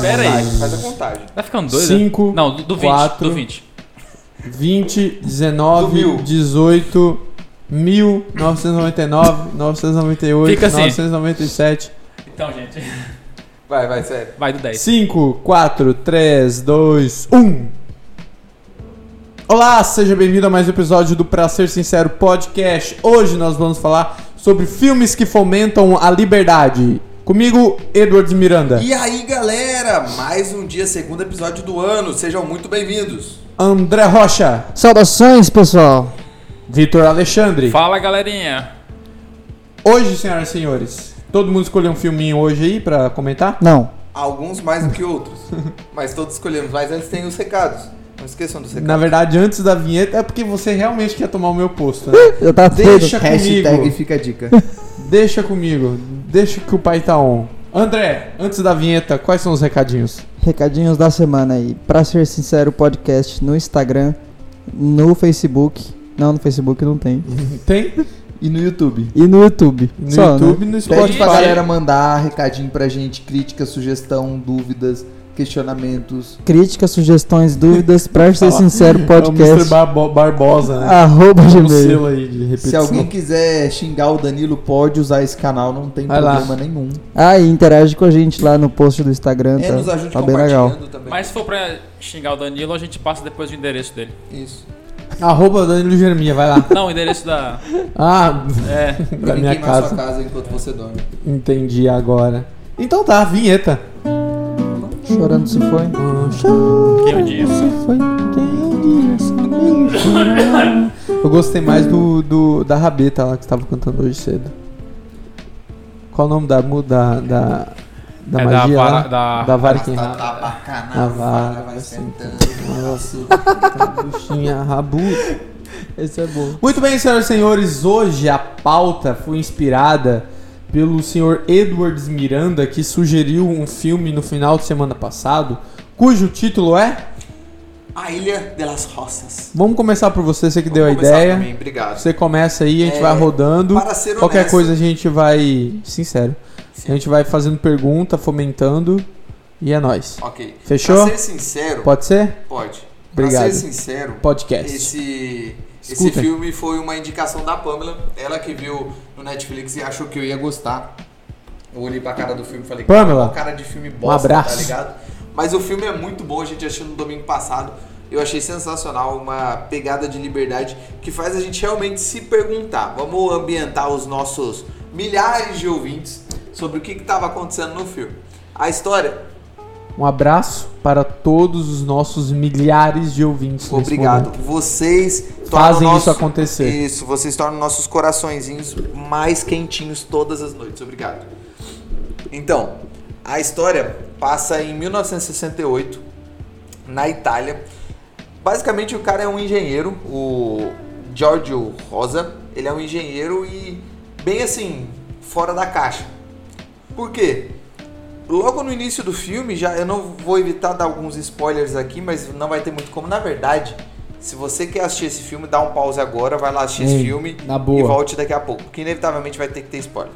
Pera aí. Faz a contagem. Tá ficando doido? 5, Não, do, do 20. quatro, Do 20. 20, Do 19, mil. 18, 1999, 998, Fica assim. 997. Então, gente. Vai, vai, sério. Vai do 10. 5, 4, 3, 2, 1. Olá, seja bem-vindo a mais um episódio do Pra Ser Sincero Podcast. Hoje nós vamos falar sobre filmes que fomentam a liberdade. Comigo, Edward Miranda. E aí, galera? Mais um dia, segundo episódio do ano. Sejam muito bem-vindos. André Rocha. Saudações, pessoal. Vitor Alexandre. Fala, galerinha. Hoje, senhoras e senhores, todo mundo escolheu um filminho hoje aí pra comentar? Não. Alguns mais do que outros. mas todos escolhemos. Mas antes tem os recados. Não esqueçam dos recados. Na verdade, antes da vinheta, é porque você realmente quer tomar o meu posto, né? Eu tava Deixa comigo. Hashtag fica a dica. Deixa comigo. Deixa que o pai tá on. André, antes da vinheta, quais são os recadinhos? Recadinhos da semana aí. Pra ser sincero, podcast no Instagram, no Facebook. Não, no Facebook não tem. Tem? E no YouTube. E no YouTube. No Só, YouTube, né? no Pede Spotify. pra galera mandar recadinho pra gente, crítica, sugestão, dúvidas, questionamentos. Críticas, sugestões, dúvidas, pra ser sincero, É o podcast. Mr. Barbo- Barbosa, né? Arroba gmail. selo aí de repetição. Se alguém quiser xingar o Danilo, pode usar esse canal, não tem Vai lá. problema nenhum. Ah, e interage com a gente lá no post do Instagram. É, Tá, nos ajude tá bem legal. compartilhando também. Mas se for pra xingar o Danilo, a gente passa depois o endereço dele. Isso. Arroba Danilo Jeremia, vai lá. Não, o endereço da. Ah, É. da Pra minha queimar sua casa. casa enquanto você dorme. Entendi agora. Então tá, vinheta. Chorando se foi. Quem eu disse? Foi quem dia sabia chorar. Eu gostei mais do, do da Rabeta lá que estava cantando hoje cedo. Qual o nome da da da, da é magia da, vara, da. Da vara que Na na vara, vai sentando. Nossa, buchinha rabuda. Esse é bom. Muito bem, senhoras e senhores, hoje a pauta foi inspirada pelo senhor Edwards Miranda, que sugeriu um filme no final de semana passado, cujo título é. A Ilha de las Rosas. Vamos começar por você, você que deu a Vamos ideia. também, Obrigado. Você começa aí, a gente É, vai rodando. Para ser Qualquer honesto, coisa a gente vai. Sincero. A gente vai fazendo pergunta, fomentando. E é nóis. Ok. Fechou? Pra ser sincero, Pode ser? pode. Obrigado. Pra ser sincero, Podcast. esse, esse filme foi uma indicação da Pamela. Ela que viu no Netflix e achou que eu ia gostar. Eu olhei pra cara do filme e falei, Pamela, "Cara, cara de filme bosta, abraço. tá ligado? Mas o filme é muito bom, a gente assistiu no domingo passado. Eu achei sensacional, uma pegada de liberdade que faz a gente realmente se perguntar. Vamos ambientar os nossos milhares de ouvintes sobre o que estava acontecendo no filme. A história Um abraço para todos os nossos milhares de ouvintes. Obrigado. Vocês Fazem tornam isso acontecer. Isso, vocês tornam nossos coraçõezinhos mais quentinhos todas as noites. Obrigado. Então, a história passa em 1968, na Itália. Basicamente, o cara é um engenheiro, o Giorgio Rosa. Ele é um engenheiro e, bem assim, fora da caixa. Por quê? Logo no início do filme, já eu não vou evitar dar alguns spoilers aqui, mas não vai ter muito como. Na verdade, se você quer assistir esse filme, dá um pause agora, vai lá assistir esse Ei, filme na boa. e volte daqui a pouco, porque inevitavelmente vai ter que ter spoiler.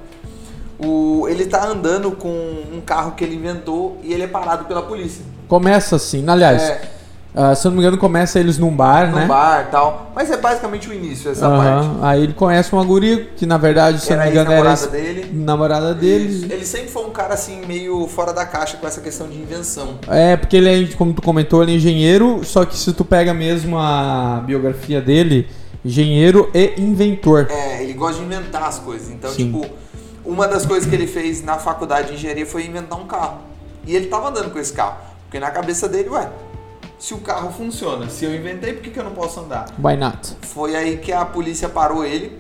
O, ele tá andando com um carro que ele inventou e ele é parado pela polícia. Começa assim. Aliás, É, ah, se eu não me engano, começa eles num bar, no né? bar e tal. Mas é basicamente o início, essa parte. Aí ele conhece uma guria que, na verdade, se eu não me engano, era ex-namorada ex- dele. namorada Isso. dele. Ele sempre foi um cara assim, meio fora da caixa com essa questão de invenção. É, porque ele é, como tu comentou, ele é engenheiro, só que se tu pega mesmo a biografia dele, engenheiro e inventor. É, ele gosta de inventar as coisas. Então, Sim. tipo, uma das coisas que ele fez na faculdade de engenharia foi inventar um carro. E ele tava andando com esse carro. Porque na cabeça dele, ué, se o carro funciona, se eu inventei, por que, que eu não posso andar? Why not? Foi aí que a polícia parou ele.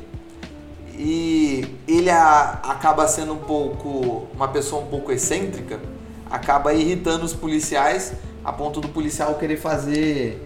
E ele a- acaba sendo um pouco. uma pessoa um pouco excêntrica. Acaba irritando os policiais a ponto do policial querer fazer.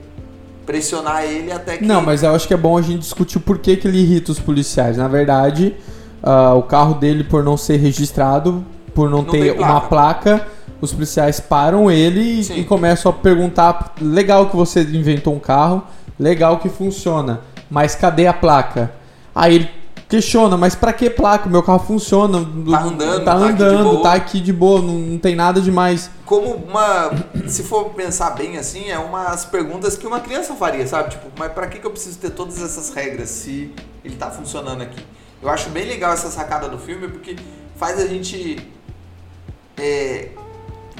pressionar ele até que. Não, mas eu acho que é bom a gente discutir o porquê que ele irrita os policiais. Na verdade, ah, o carro dele, por não ser registrado, por não, Não ter tem uma placa, os policiais param ele e, Sim. e começam a perguntar: legal que você inventou um carro, legal que funciona, mas cadê a placa? Aí ele questiona, mas pra que placa? O meu carro funciona. Tá andando, tá tá aqui de andando, boa. tá aqui de boa, não, não tem nada demais. Como uma. Se for pensar bem assim, é umas perguntas que uma criança faria, sabe? Tipo, mas pra que, que eu preciso ter todas essas regras se ele tá funcionando aqui? Eu acho bem legal essa sacada do filme porque faz a gente. é,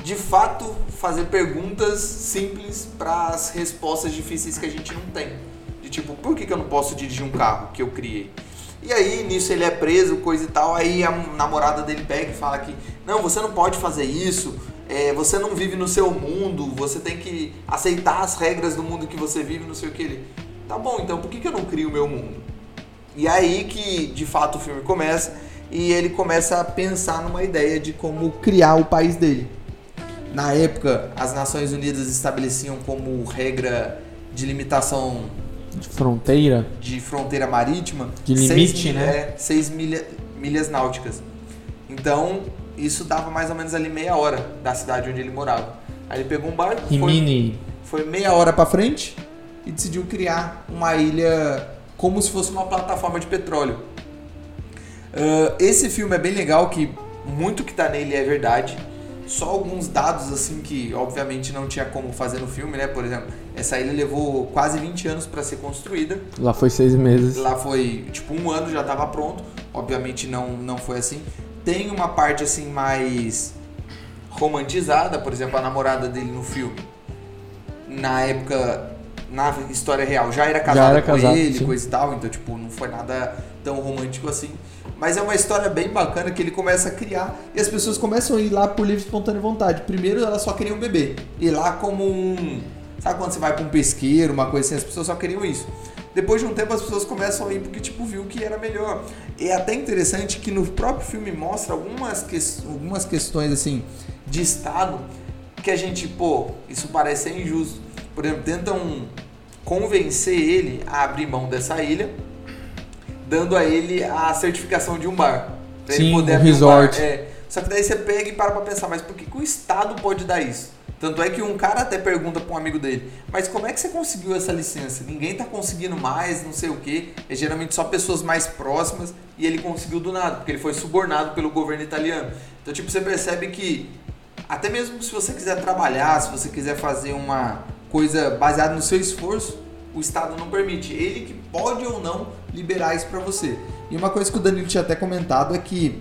de fato, fazer perguntas simples para as respostas difíceis que a gente não tem. De tipo, por que, que eu não posso dirigir um carro que eu criei? E aí, nisso ele é preso, coisa e tal. Aí a namorada dele pega e fala que não, você não pode fazer isso. é, você não vive no seu mundo. Você tem que aceitar as regras do mundo que você vive, não sei o que ele. Tá bom, então por que, que eu não crio o meu mundo? E aí que de fato o filme começa e ele começa a pensar numa ideia de como criar o país dele. Na época, as Nações Unidas estabeleciam como regra de limitação De fronteira. de fronteira marítima De seis limite, né? É, 6 milha, milhas náuticas. Então, isso dava mais ou menos ali meia hora da cidade onde ele morava. Aí ele pegou um barco, foi, foi meia hora pra frente e decidiu criar uma ilha como se fosse uma plataforma de petróleo. Ah, esse filme é bem legal, que muito que tá nele é verdade. Só alguns dados assim que obviamente não tinha como fazer no filme, né? Por exemplo, essa ilha levou quase 20 anos para ser construída. Lá foi seis meses. Lá foi tipo um ano já estava pronto. Obviamente não, não foi assim. Tem uma parte assim mais romantizada, por exemplo, a namorada dele no filme. Na época, na história real, já era casada era com casado, ele, sim. coisa e tal, então tipo, não foi nada tão romântico assim. Mas é uma história bem bacana que ele começa a criar e as pessoas começam a ir lá por livre espontânea vontade. Primeiro elas só queriam beber. Ir lá como um. Sabe quando você vai pra um pesqueiro, uma coisa assim, as pessoas só queriam isso. Depois de um tempo as pessoas começam a ir porque tipo viu que era melhor. E é até interessante que no próprio filme mostra algumas, que, algumas questões assim de estado que a gente, pô, isso parece ser injusto. Por exemplo, tentam convencer ele a abrir mão dessa ilha, dando a ele a certificação de um bar. Pra Sim, ele poder um abrir resort. bar. É. Só que daí você pega e para pra pensar, mas por que, que o Estado pode dar isso? Tanto é que um cara até pergunta pra um amigo dele, mas como é que você conseguiu essa licença? Ninguém tá conseguindo mais, não sei o quê. É geralmente só pessoas mais próximas e ele conseguiu do nada, porque ele foi subornado pelo governo italiano. Então, tipo, você percebe que até mesmo se você quiser trabalhar, se você quiser fazer uma coisa baseada no seu esforço, o Estado não permite. Ele que pode ou não liberar isso pra você. E uma coisa que o Danilo tinha até comentado é que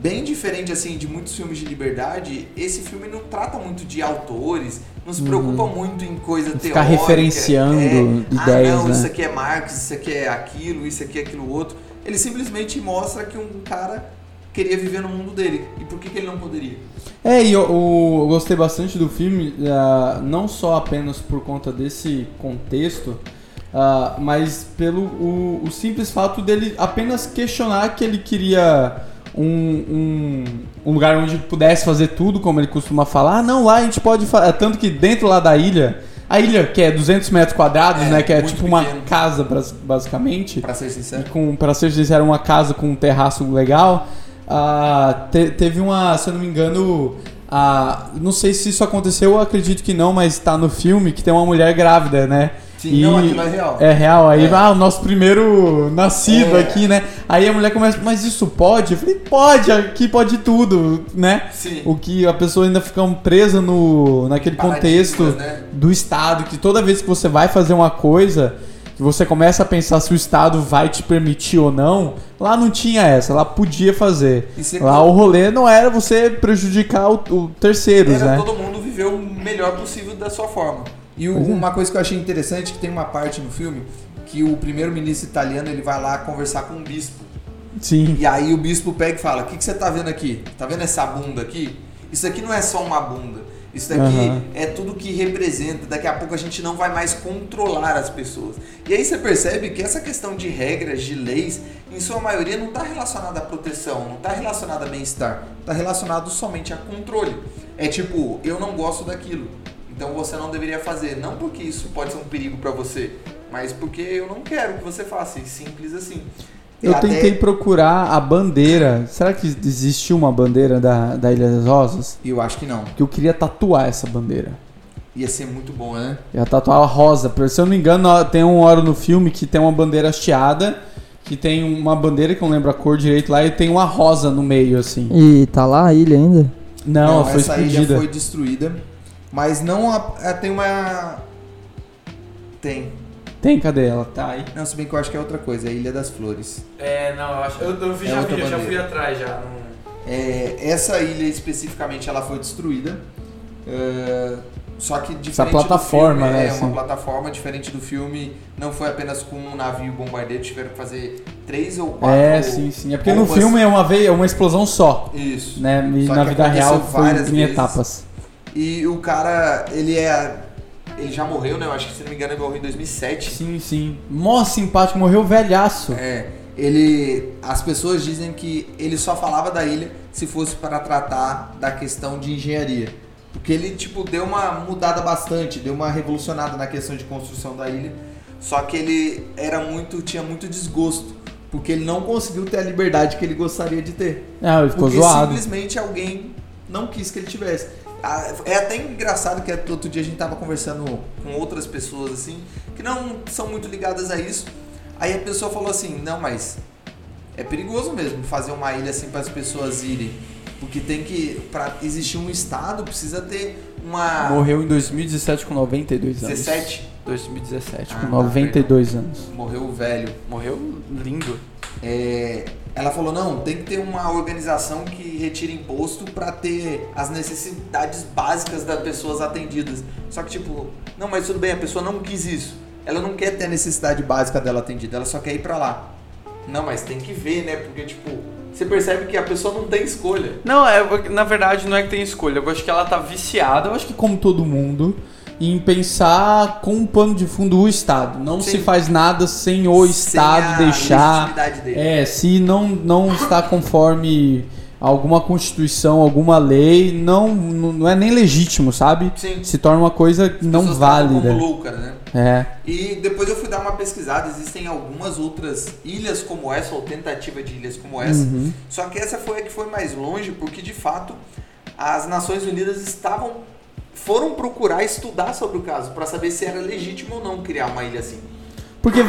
bem diferente assim de muitos filmes de liberdade, esse filme não trata muito de autores, não se preocupa muito em coisa Uhum. Ficar teórica. referenciando é, ideias, ah, não, né? isso aqui é Marx, isso aqui é aquilo, isso aqui é aquilo outro. Ele simplesmente mostra que um cara queria viver no mundo dele. E por que, que ele não poderia? É, e eu, eu- gostei bastante do filme, ah, não só apenas por conta desse contexto, ah, mas pelo o, o simples fato dele apenas questionar que ele queria um, um, um lugar onde pudesse fazer tudo, como ele costuma falar. Ah, não, lá a gente pode fazer. Tanto que dentro lá da ilha, a ilha que é 200 metros quadrados, É, né, que é tipo uma pequeno. casa, bras- basicamente. Pra ser sincero. E com, pra ser sincero, uma casa com um terraço legal. Ah, te- teve uma, se eu não me engano, ah, não sei se isso aconteceu, eu acredito que não, mas tá no filme que tem uma mulher grávida, né? Sim, não, aquilo é real. É real, aí É. ah, o nosso primeiro nascido É. aqui, né? Aí a mulher começa, mas isso pode? Eu falei, pode, aqui pode tudo, né? Sim. O que a pessoa ainda fica presa no, naquele contexto né? do Estado, que toda vez que você vai fazer uma coisa, que você começa a pensar se o Estado vai te permitir ou não, lá não tinha essa, lá podia fazer. E Lá o rolê não era você prejudicar o, o terceiros, Era né? todo mundo viver o melhor possível da sua forma. E o- é. uma coisa que eu achei interessante que tem uma parte no filme que o primeiro-ministro italiano ele vai lá conversar com um bispo. Sim. E aí o bispo pega e fala: "O que, que você tá vendo aqui? Tá vendo essa bunda aqui? Isso aqui não é só uma bunda. Isso daqui Aham. é tudo que representa. Daqui a pouco a gente não vai mais controlar as pessoas. E aí você percebe que essa questão de regras, de leis, em sua maioria não está relacionada à proteção, não está relacionada a bem-estar, está relacionado somente a controle. É tipo, eu não gosto daquilo, então você não deveria fazer. Não porque isso pode ser um perigo para você, mas porque eu não quero que você faça. Simples assim. E Eu até- tentei procurar a bandeira. Será que existiu uma bandeira da, da Ilha das Rosas? Eu acho que não. Que eu queria tatuar essa bandeira. Ia ser muito bom, né? Eu ia tatuar a rosa. Se eu não me engano, tem uma hora no filme que tem uma bandeira hasteada que tem uma bandeira que eu não lembro a cor direito lá e tem uma rosa no meio, assim. E tá lá a ilha ainda? Não, ela foi essa explodida. ilha foi destruída. Mas não. a- é, tem uma. Tem. Tem, cadê ela? Tá aí. Não, se bem que eu acho que é outra coisa, é a Ilha das Flores. É, não, eu acho. Eu, eu vi, É já, outra vi, já bandeira. fui atrás já. não- É, essa ilha especificamente ela foi destruída. é, só que diferente Essa plataforma, do filme, né, É assim. uma plataforma diferente do filme. Não foi apenas com um navio bombardeiro, tiveram que fazer três ou quatro. É, sim, sim. É porque no bombas. filme é uma vez, é uma explosão só, Isso. né? E Só na que vida real foi várias em vezes. etapas. E o cara, ele é. Ele já morreu, né? Eu acho que se não me engano ele morreu em 2007. Sim, sim. Mó simpático, morreu velhaço. É, ele. As pessoas dizem que ele só falava da ilha se fosse para tratar da questão de engenharia. Porque ele, tipo, deu uma mudada bastante, deu uma revolucionada na questão de construção da ilha. Só que ele era muito. tinha muito desgosto. Porque ele não conseguiu ter a liberdade que ele gostaria de ter. Ah, ele ficou Porque zoado. simplesmente alguém não quis que ele tivesse. Ah, É até engraçado que outro dia a gente tava conversando com outras pessoas assim, que não são muito ligadas a isso. Aí a pessoa falou assim: não, mas é perigoso mesmo fazer uma ilha assim para as pessoas irem. Porque tem que. Pra existir um estado, precisa ter uma. Morreu em 2017 com 92 anos. 17. 2017, Ah, com tá, 92 anos. Morreu velho. Morreu lindo. É, ela falou não, tem que ter uma organização que retire imposto para ter as necessidades básicas das pessoas atendidas. Só que tipo, não, mas tudo bem, a pessoa não quis isso. Ela não quer ter a necessidade básica dela atendida, ela só quer ir para lá. Não, mas tem que ver, né? Porque tipo, você percebe que a pessoa não tem escolha. Não, é, na verdade não é que tem escolha. Eu acho que ela tá viciada. Eu acho que como todo mundo, em pensar com um pano de fundo o Estado. Não Sim. se faz nada sem o Sem Estado deixar. É, se não, não está conforme alguma constituição, alguma lei, não, não é nem legítimo, sabe? Sim. Se torna uma coisa As não válida. Como louca, né? É. E depois eu fui dar uma pesquisada, existem algumas outras ilhas como essa, ou tentativa de ilhas como essa. Uhum. Só que essa foi a que foi mais longe, porque de fato as Nações Unidas estavam foram procurar estudar sobre o caso para saber se era legítimo ou não criar uma ilha assim. Porque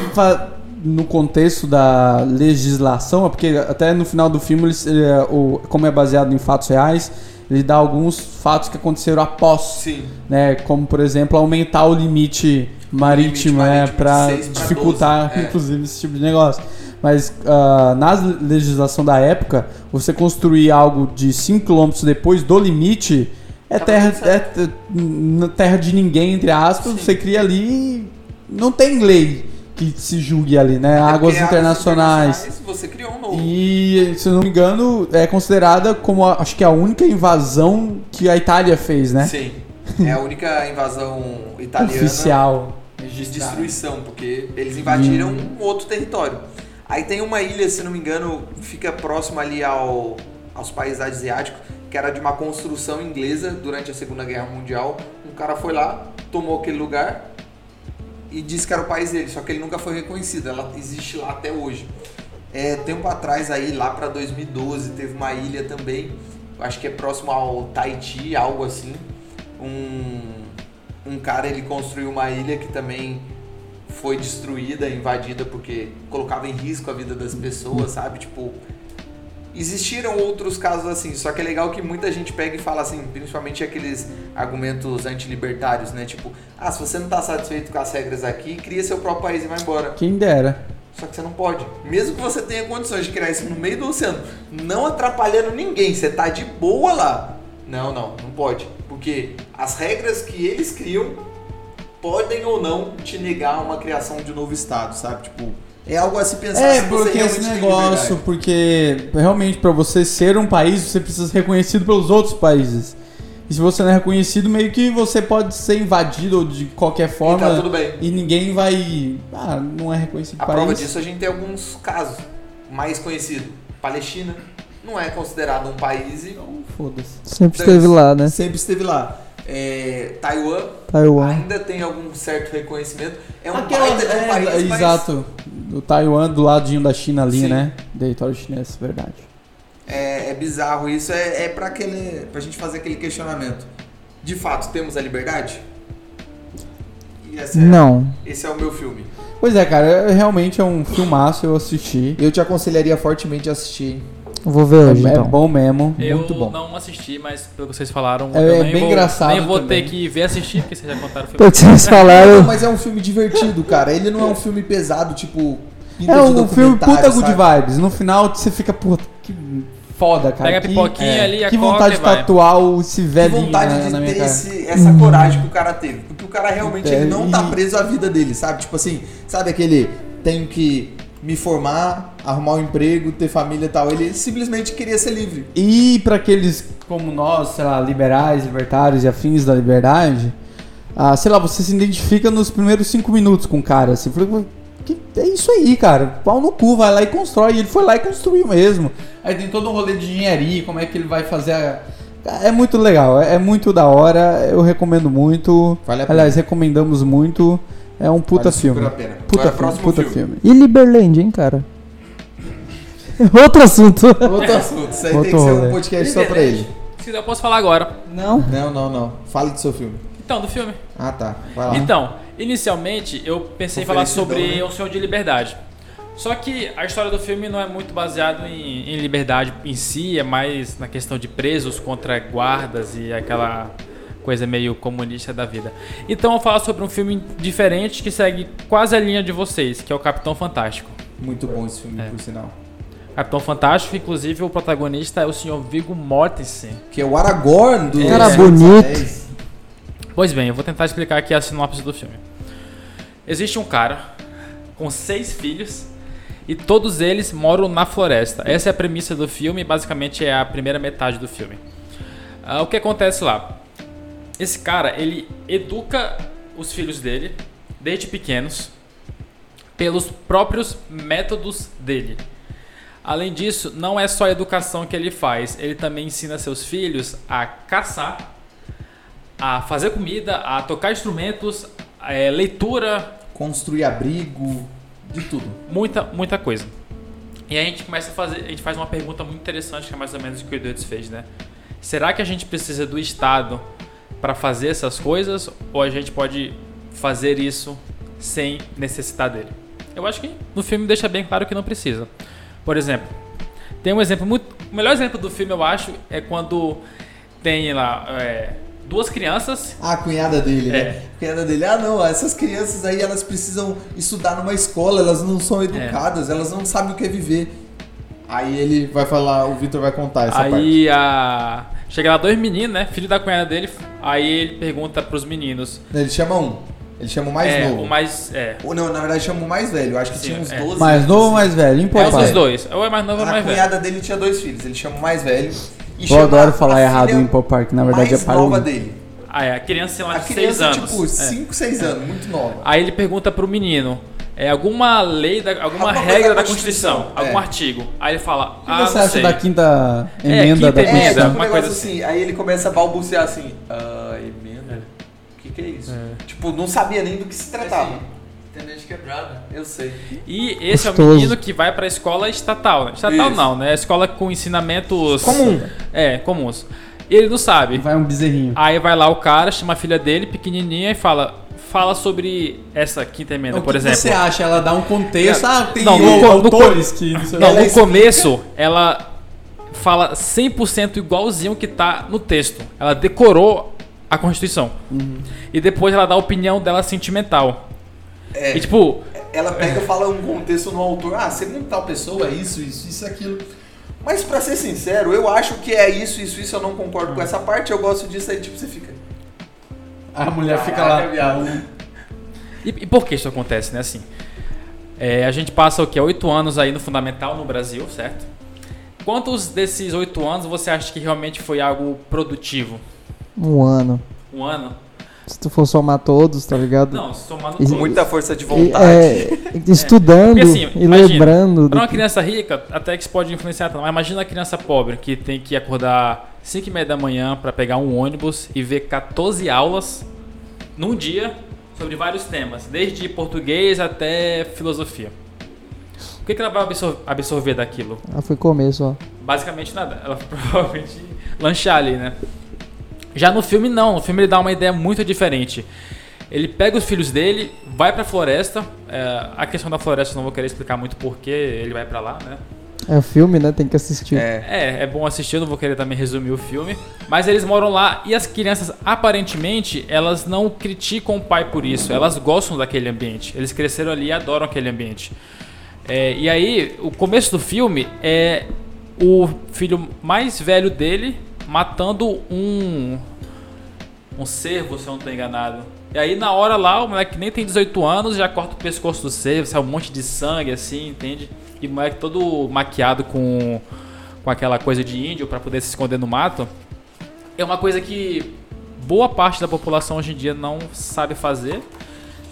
no contexto da legislação, é porque até no final do filme, eles, é, o, como é baseado em fatos reais, ele dá alguns fatos que aconteceram após, Sim. né? Como por exemplo aumentar o limite marítimo, Limite né, marítimo para dificultar, 12, é. inclusive esse tipo de negócio. Mas ah, na legislação da época, você construir algo de 5 km depois do limite é terra, é terra de ninguém, entre aspas. Sim. Você cria ali e não tem lei que se julgue ali, né? É Águas internacionais. internacionais, Você criou um novo. E, se não me engano, é considerada como a- acho que a única invasão que a Itália fez, né? Sim. É a única invasão italiana Oficial. de destruição, porque eles invadiram um outro território. Aí tem uma ilha, se não me engano, fica próximo ali ao, aos países asiáticos, que era de uma construção inglesa durante a Segunda Guerra Mundial. Um cara foi lá, tomou aquele lugar e disse que era o país dele, só que ele nunca foi reconhecido. Ela existe lá até hoje. É, tempo atrás aí, lá para 2012, teve uma ilha também, acho que é próximo ao Tahiti, algo assim. Um, um cara ele construiu uma ilha que também foi destruída, invadida porque colocava em risco a vida das pessoas, sabe? Tipo, existiram outros casos assim, só que é legal que muita gente pega e fala assim, principalmente aqueles argumentos antilibertários, né? Tipo, ah, se você não tá satisfeito com as regras aqui, cria seu próprio país e vai embora. Quem dera. Só que você não pode. Mesmo que você tenha condições de criar isso no meio do oceano, não atrapalhando ninguém, você tá de boa lá. Não, não, não pode. Porque as regras que eles criam podem ou não te negar uma criação de um novo estado, sabe? Tipo, é algo a se pensar É, se porque esse negócio, porque realmente pra você ser um país, você precisa ser reconhecido pelos outros países. E se você não é reconhecido, meio que você pode ser invadido de qualquer E forma tá tudo bem. e ninguém vai. Ah, não é reconhecido A país. prova disso a gente tem alguns casos mais conhecidos. Palestina não é considerado um país e Então, foda-se. Sempre Dane-se. esteve lá, né? sempre esteve lá. É, Taiwan Taiwan. ainda tem algum certo reconhecimento. É um Aquela- baita de um é, país, mas Exato. O Taiwan do ladinho da China ali, Sim. né? Território chinês, verdade. é, é bizarro isso. É, é para aquele, pra gente fazer aquele questionamento. De fato, temos a liberdade? E é- Não. esse é o meu filme. Pois é, cara, é- realmente é um filmaço, eu assisti. Eu te aconselharia fortemente a assistir. hein? Vou ver hoje, é, é então. bom mesmo. Eu Muito bom. não assisti, mas pelo que vocês falaram, É- eu é nem bem vou, engraçado Nem vou também. ter que ver assistir, porque vocês já contaram o filme. Pelo que vocês Não, falaram, mas é um filme divertido, cara. Ele não é um filme pesado, tipo. É um filme puta good sabe? vibes. No final você fica, puta, que foda, cara. Pega a que, pipoquinha ali, a Que vontade de tatuar o- esse Que velhinho vontade de na ter esse- essa coragem que o cara teve. Porque o cara realmente É, ele não tá preso à vida dele, sabe? Tipo assim, Sabe aquele. Tenho que me formar, arrumar um emprego, ter família e tal. Ele simplesmente queria ser livre. E pra aqueles como nós, sei lá, liberais, libertários e afins da liberdade, ah, sei lá, você se identifica nos primeiros cinco minutos com o cara, assim, que é isso aí, cara, pau no cu, vai lá e constrói. E ele foi lá e construiu mesmo. Aí tem todo um rolê de engenharia, como é que ele vai fazer a... É muito legal, é é muito da hora, eu recomendo muito. Vale a pena. Aliás, recomendamos muito. É um puta vale filme. Puta Agora, filme, próximo puta filme. filme. e Liberland, hein, cara? Outro assunto. Outro assunto. Isso aí tem que Outro ser rolê. um podcast só pra ele. Se quiser, eu posso falar agora. Não? Não, não, não. Fale do seu filme. Então, do filme. Ah, tá. Vai lá. Então, inicialmente eu pensei em falar sobre né? O Senhor de Liberdade. Só que a história do filme não é muito baseada em, em liberdade em si, é mais na questão de presos contra guardas e aquela coisa meio comunista da vida. Então eu vou falar sobre um filme diferente que segue quase a linha de vocês, que é o Capitão Fantástico. Muito bom esse filme, É. por sinal. Capitão Fantástico, inclusive o protagonista é o Sr. Viggo Mortensen. Que é o Aragorn do Cara Senhor dos bonito. Pois bem, eu vou tentar explicar aqui a sinopse do filme. Existe um cara com seis filhos e todos eles moram na floresta. Essa é a premissa do filme, basicamente é a primeira metade do filme. Ah, o que acontece lá? Esse cara, ele educa os filhos dele desde pequenos pelos próprios métodos dele. Além disso, não é só a educação que ele faz, ele também ensina seus filhos a caçar, a fazer comida, a tocar instrumentos, é, leitura, Construir abrigo, de tudo. muita, muita coisa. E a gente começa a fazer, a gente faz uma pergunta muito interessante que é mais ou menos o que o Eduardo fez, né? Será que a gente precisa do Estado para fazer essas coisas ou a gente pode fazer isso sem necessitar dele? Eu acho que no filme deixa bem claro que não precisa. Por exemplo, tem um exemplo muito, o melhor exemplo do filme eu acho é quando tem lá é, duas crianças Ah, a cunhada dele, né? É. A cunhada dele, ah não, essas crianças aí elas precisam estudar numa escola, elas não são educadas, elas não sabem o que é viver. Aí ele vai falar, o Vitor vai contar essa parte. Aí a. Chega lá dois meninos, né? Filho da cunhada dele. Aí ele pergunta pros meninos. Ele chama um, ele chama o mais é, novo. o mais. É. Ou não, na verdade chama o mais velho, eu acho que Sim, tinha uns é. 12 Mais anos, novo ou assim. mais velho? É Importa. os dois. Ou é mais novo ou A mais velho. cunhada dele tinha dois filhos, ele chama o mais velho. E Eu chama adoro a falar errado em Pop Park, na verdade mais é para nova dele. Ah, é. A criança tem lá A de 6 criança, anos. tipo, É. 5, 6 anos, muito nova. Aí ele pergunta pro menino. É alguma lei, da, alguma regra da Constituição, Constituição, algum é. artigo. Aí ele fala, O que ah, você não acha sei. da quinta emenda quinta da emenda. É, Constituição? tipo um Alguma negócio coisa assim. Aí ele começa a balbuciar assim. Ah, emenda? O que, que é isso? Tipo, não sabia nem do que se tratava. Internet quebrada. Eu sei. E esse é o Gostoso. menino que vai pra escola estatal. né? Estatal Isso. não, né? Escola com ensinamentos... Comum. É, comuns. E ele não sabe. Vai um bezerrinho. Aí vai lá o cara, chama a filha dele, pequenininha, e fala: fala sobre essa quinta emenda, o por que exemplo. você acha? Ela dá um contexto. Ah, tem Não, no co- no autores que... Não Não, no começo, ela fala 100% igualzinho que tá no texto. Ela decorou a Constituição. Uhum. E depois ela dá a opinião dela sentimental. É. E tipo, Ela pega e fala um contexto no autor. Ah, segundo tal pessoa, é isso, isso, isso, aquilo. Mas pra ser sincero, eu acho que é isso, isso, isso. Eu não concordo com essa parte. Eu gosto disso aí, tipo, você fica. A mulher fica lá. E, e por que isso acontece, né? Assim, é, a gente passa o que? Oito anos aí no fundamental no Brasil, certo? Quantos desses oito anos você acha que realmente foi algo produtivo? Um ano. Um ano? Se tu for somar todos, tá ligado? Não, somando E- tudo. Muita força de E, vontade. é, estudando Porque, assim, e imagina, lembrando. do Pra uma criança rica, até que isso pode influenciar, mas imagina a criança pobre que tem que acordar 5 e meia da manhã pra pegar um ônibus e ver 14 aulas num dia sobre vários temas, desde português até filosofia. O que, que ela vai absor- absorver daquilo? Ah, foi começo, ó. Basicamente nada. Ela provavelmente lanchar ali, né? Já no filme não, no filme ele dá uma ideia muito diferente. Ele pega os filhos dele, vai pra floresta. é, a questão da floresta eu não vou querer explicar muito porque ele vai pra lá, né? É o filme, né? Tem que assistir. É. É, é bom assistir, eu não vou querer também resumir o filme. Mas eles moram lá e as crianças, aparentemente, elas não criticam o pai por isso. Elas gostam daquele ambiente. Eles cresceram ali e adoram aquele ambiente. É, e aí, o começo do filme é o filho mais velho dele matando um. Um cervo, se eu não tô enganado. E aí, na hora lá, o moleque nem tem 18 anos, já corta o pescoço do cervo, sai um monte de sangue assim, entende? E o moleque todo maquiado com, com aquela coisa de índio pra poder se esconder no mato. É uma coisa que boa parte da população hoje em dia não sabe fazer.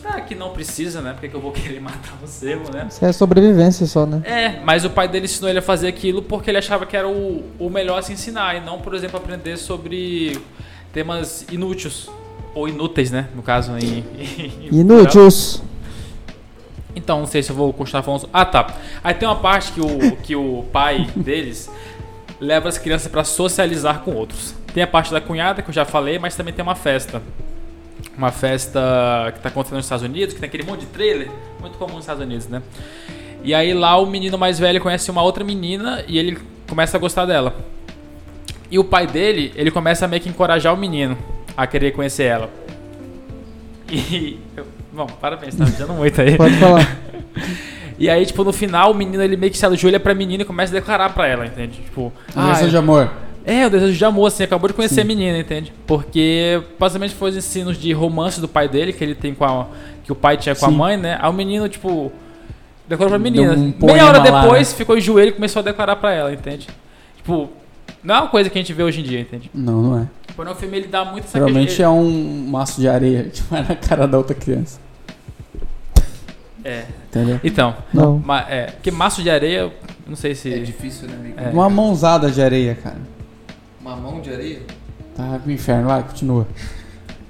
Ah, que não precisa, né? Porque que eu vou querer matar um cervo, né? Isso é sobrevivência só, né? É, mas o pai dele ensinou ele a fazer aquilo porque ele achava que era o, o melhor a se ensinar e não, por exemplo, aprender sobre temas inúteis. Ou inúteis, né? No caso, em. em- Inúteis. Então, não sei se eu vou continuar falando. Ah, tá. Aí tem uma parte que o, que o pai deles leva as crianças pra socializar com outros. Tem a parte da cunhada, que eu já falei, mas também tem uma festa. Uma festa que tá acontecendo nos Estados Unidos, que tem aquele monte de trailer, muito comum nos Estados Unidos, né? E aí lá o menino mais velho conhece uma outra menina e ele começa a gostar dela. E o pai dele, ele começa a meio que encorajar o menino a querer conhecer ela. E. Bom, parabéns, tá me dando muito aí. Pode falar. E aí, tipo, no final, o menino ele meio que se ajoelha pra menina e começa a declarar pra ela, entende? Tipo, Ah, ah, de amor. é, o desejo de amor, assim, acabou de conhecer a menina, entende? Porque basicamente foi os ensinos de romance do pai dele, que ele tem com a. que o pai tinha com a Sim. mãe, né? Aí o menino, tipo, declarou pra menina. um Meia hora lá, depois né? ficou em joelho e começou a declarar pra ela, entende? Tipo, não é uma coisa que a gente vê hoje em dia, entende? Não, não é. Porém, o filme ele dá muito essa Geralmente questão- é um maço de areia que vai na cara da outra criança. É. Entendeu? Então, Não. ma- é, porque maço de areia, não sei se. É difícil, né, amigo? É. Uma mãozada de areia, cara. Uma mão de areia? Tá pro inferno, vai, continua.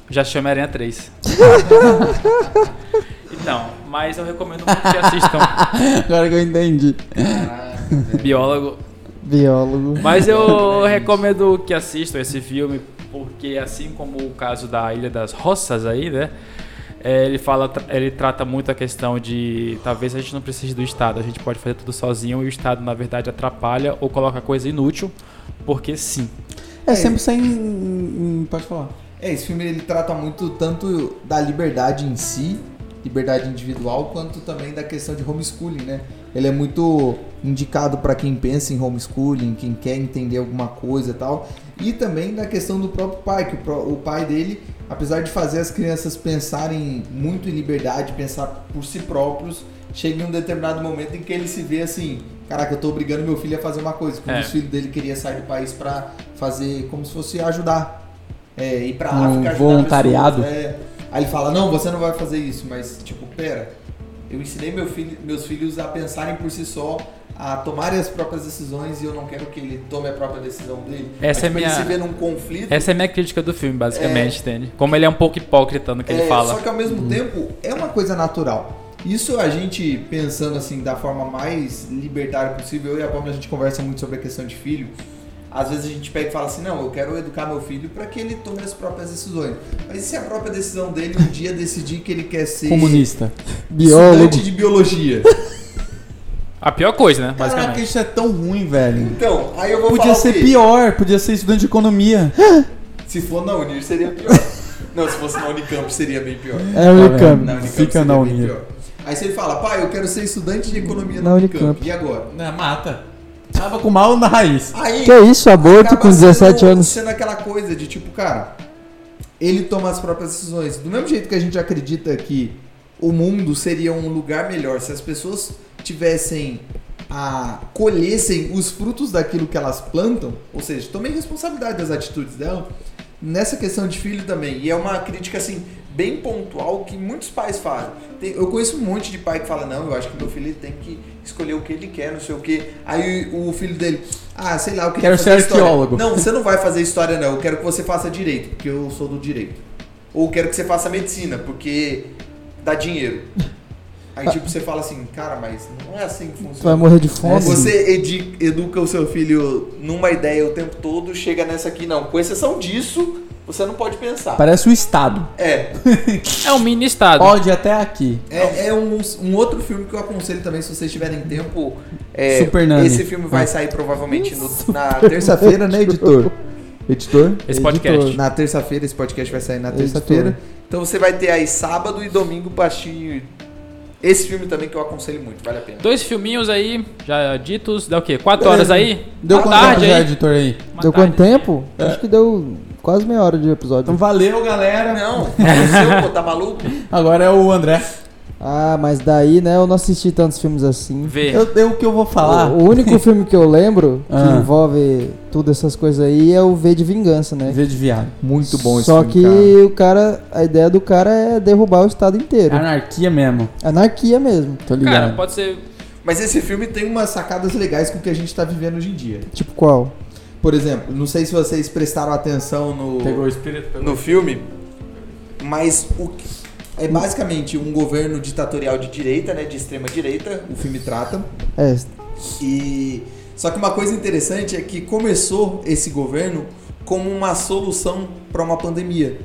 Já chama Aranha 3. então, mas eu recomendo muito que assistam Agora que eu entendi. Caraca. Biólogo. Biólogo. Mas eu recomendo que assistam esse filme, porque assim como o caso da Ilha das Roças aí, né? é, ele fala, ele trata muito a questão de talvez a gente não precise do Estado, a gente pode fazer tudo sozinho e o Estado na verdade atrapalha ou coloca coisa inútil, porque sim. É sempre sem. em- Pode falar. É, esse filme ele trata muito tanto da liberdade em si, liberdade individual, quanto também da questão de homeschooling, né? Ele é muito indicado para quem pensa em homeschooling, quem quer entender alguma coisa e tal, e também da questão do próprio pai, que o, o pai dele, apesar de fazer as crianças pensarem muito em liberdade, pensar por si próprios, chega em um determinado momento em que ele se vê assim, caraca, eu tô obrigando meu filho a fazer uma coisa, quando É. os filhos dele queria sair do país para fazer como se fosse ajudar é, ir pra Um África voluntariado. pessoas, é. Aí ele fala, não, você não vai fazer isso, mas tipo, pera, eu ensinei meu filho, meus filhos a pensarem por si só, a tomarem as próprias decisões e eu não quero que ele tome a própria decisão dele. Essa Mas, é tipo, minha- Ele se vê num conflito. Essa é a minha crítica do filme, basicamente, entende? Como ele é um pouco hipócrita no que ele É, fala. Só que ao mesmo tempo é uma coisa natural. Isso a gente pensando assim da forma mais libertária possível, eu e a Pamela a gente conversa muito sobre a questão de filho. Às vezes a gente pega e fala assim, não, eu quero educar meu filho para que ele tome as próprias decisões. Mas e se a própria decisão dele um dia decidir que ele quer ser Comunista. Biólogo. estudante de biologia? A pior coisa, né? Caraca, Basicamente. isso é tão ruim, velho. Então, aí eu vou Podia falar o ser quê? pior, podia ser estudante de economia. Se for na Unir seria pior. não, se fosse na Unicamp seria bem pior. É o Unicamp. Na Unicamp Fica seria na bem Unir. pior. Aí ele fala, pai, eu quero ser estudante de economia na, Na Unicamp. Unicamp. E agora? Não, mata. Tava com mal na raiz. Aí, Que isso, aborto com 17 sendo, anos. sendo aquela coisa de tipo, cara, ele toma as próprias decisões. Do mesmo jeito que a gente acredita que o mundo seria um lugar melhor se as pessoas tivessem a colhessem os frutos daquilo que elas plantam, ou seja, tomem responsabilidade das atitudes dela. Nessa questão de filho também, e é uma crítica assim bem pontual que muitos pais fazem. Tem- eu conheço um monte de pai que fala: "Não, eu acho que meu filho tem que escolher o que ele quer, não sei o que". Aí o filho dele: "Ah, sei lá, eu Quero ser história." arqueólogo. Não, você não vai fazer história não. Eu quero que você faça direito, porque eu sou do direito. Ou quero que você faça medicina, porque dá dinheiro. Aí tipo você fala assim: "Cara, mas não é assim que Tu vai funciona". morrer de fome. Você educa o seu filho numa ideia o tempo todo, chega nessa aqui, não. Com exceção disso, você não pode pensar. Parece o Estado. É, É um mini estado. Pode até aqui. É, é um, um outro filme que eu aconselho também, se vocês tiverem tempo. É, Super Nani. Esse filme vai sair provavelmente no- na terça-feira, né, editor? Editor? Esse podcast. Editor. Na terça-feira, esse podcast vai sair na terça-feira. Então você vai ter aí sábado e domingo pra assistir esse filme também que eu aconselho muito, vale a pena. Dois filminhos aí, já ditos. Dá o quê? Quatro horas aí? Deu Uma quanto tempo tarde já, aí. editor aí? Uma Deu tarde. quanto tempo? Acho que deu quase meia hora de episódio. Então valeu, galera. Não, faleceu, pô, tá maluco? Agora é o André. Ah, mas daí, né, eu não assisti tantos filmes assim. Vê. Eu, eu o que eu vou falar. O, o único filme que eu lembro que Ah. envolve tudo essas coisas aí é o V de Vingança, né? V de viado. Muito bom esse Só filme, que cara. o cara, a ideia do cara é derrubar o estado inteiro. Anarquia mesmo. Anarquia mesmo. Tô Cara, ligado. pode ser. Mas esse filme tem umas sacadas legais com o que a gente tá vivendo hoje em dia. Tipo qual? Por exemplo, não sei se vocês prestaram atenção no, Pegou o espírito. pegou. No filme, mas o que- é basicamente um governo ditatorial de direita, né, de extrema direita, o filme trata. É, E só que uma coisa interessante é que começou esse governo como uma solução para uma pandemia.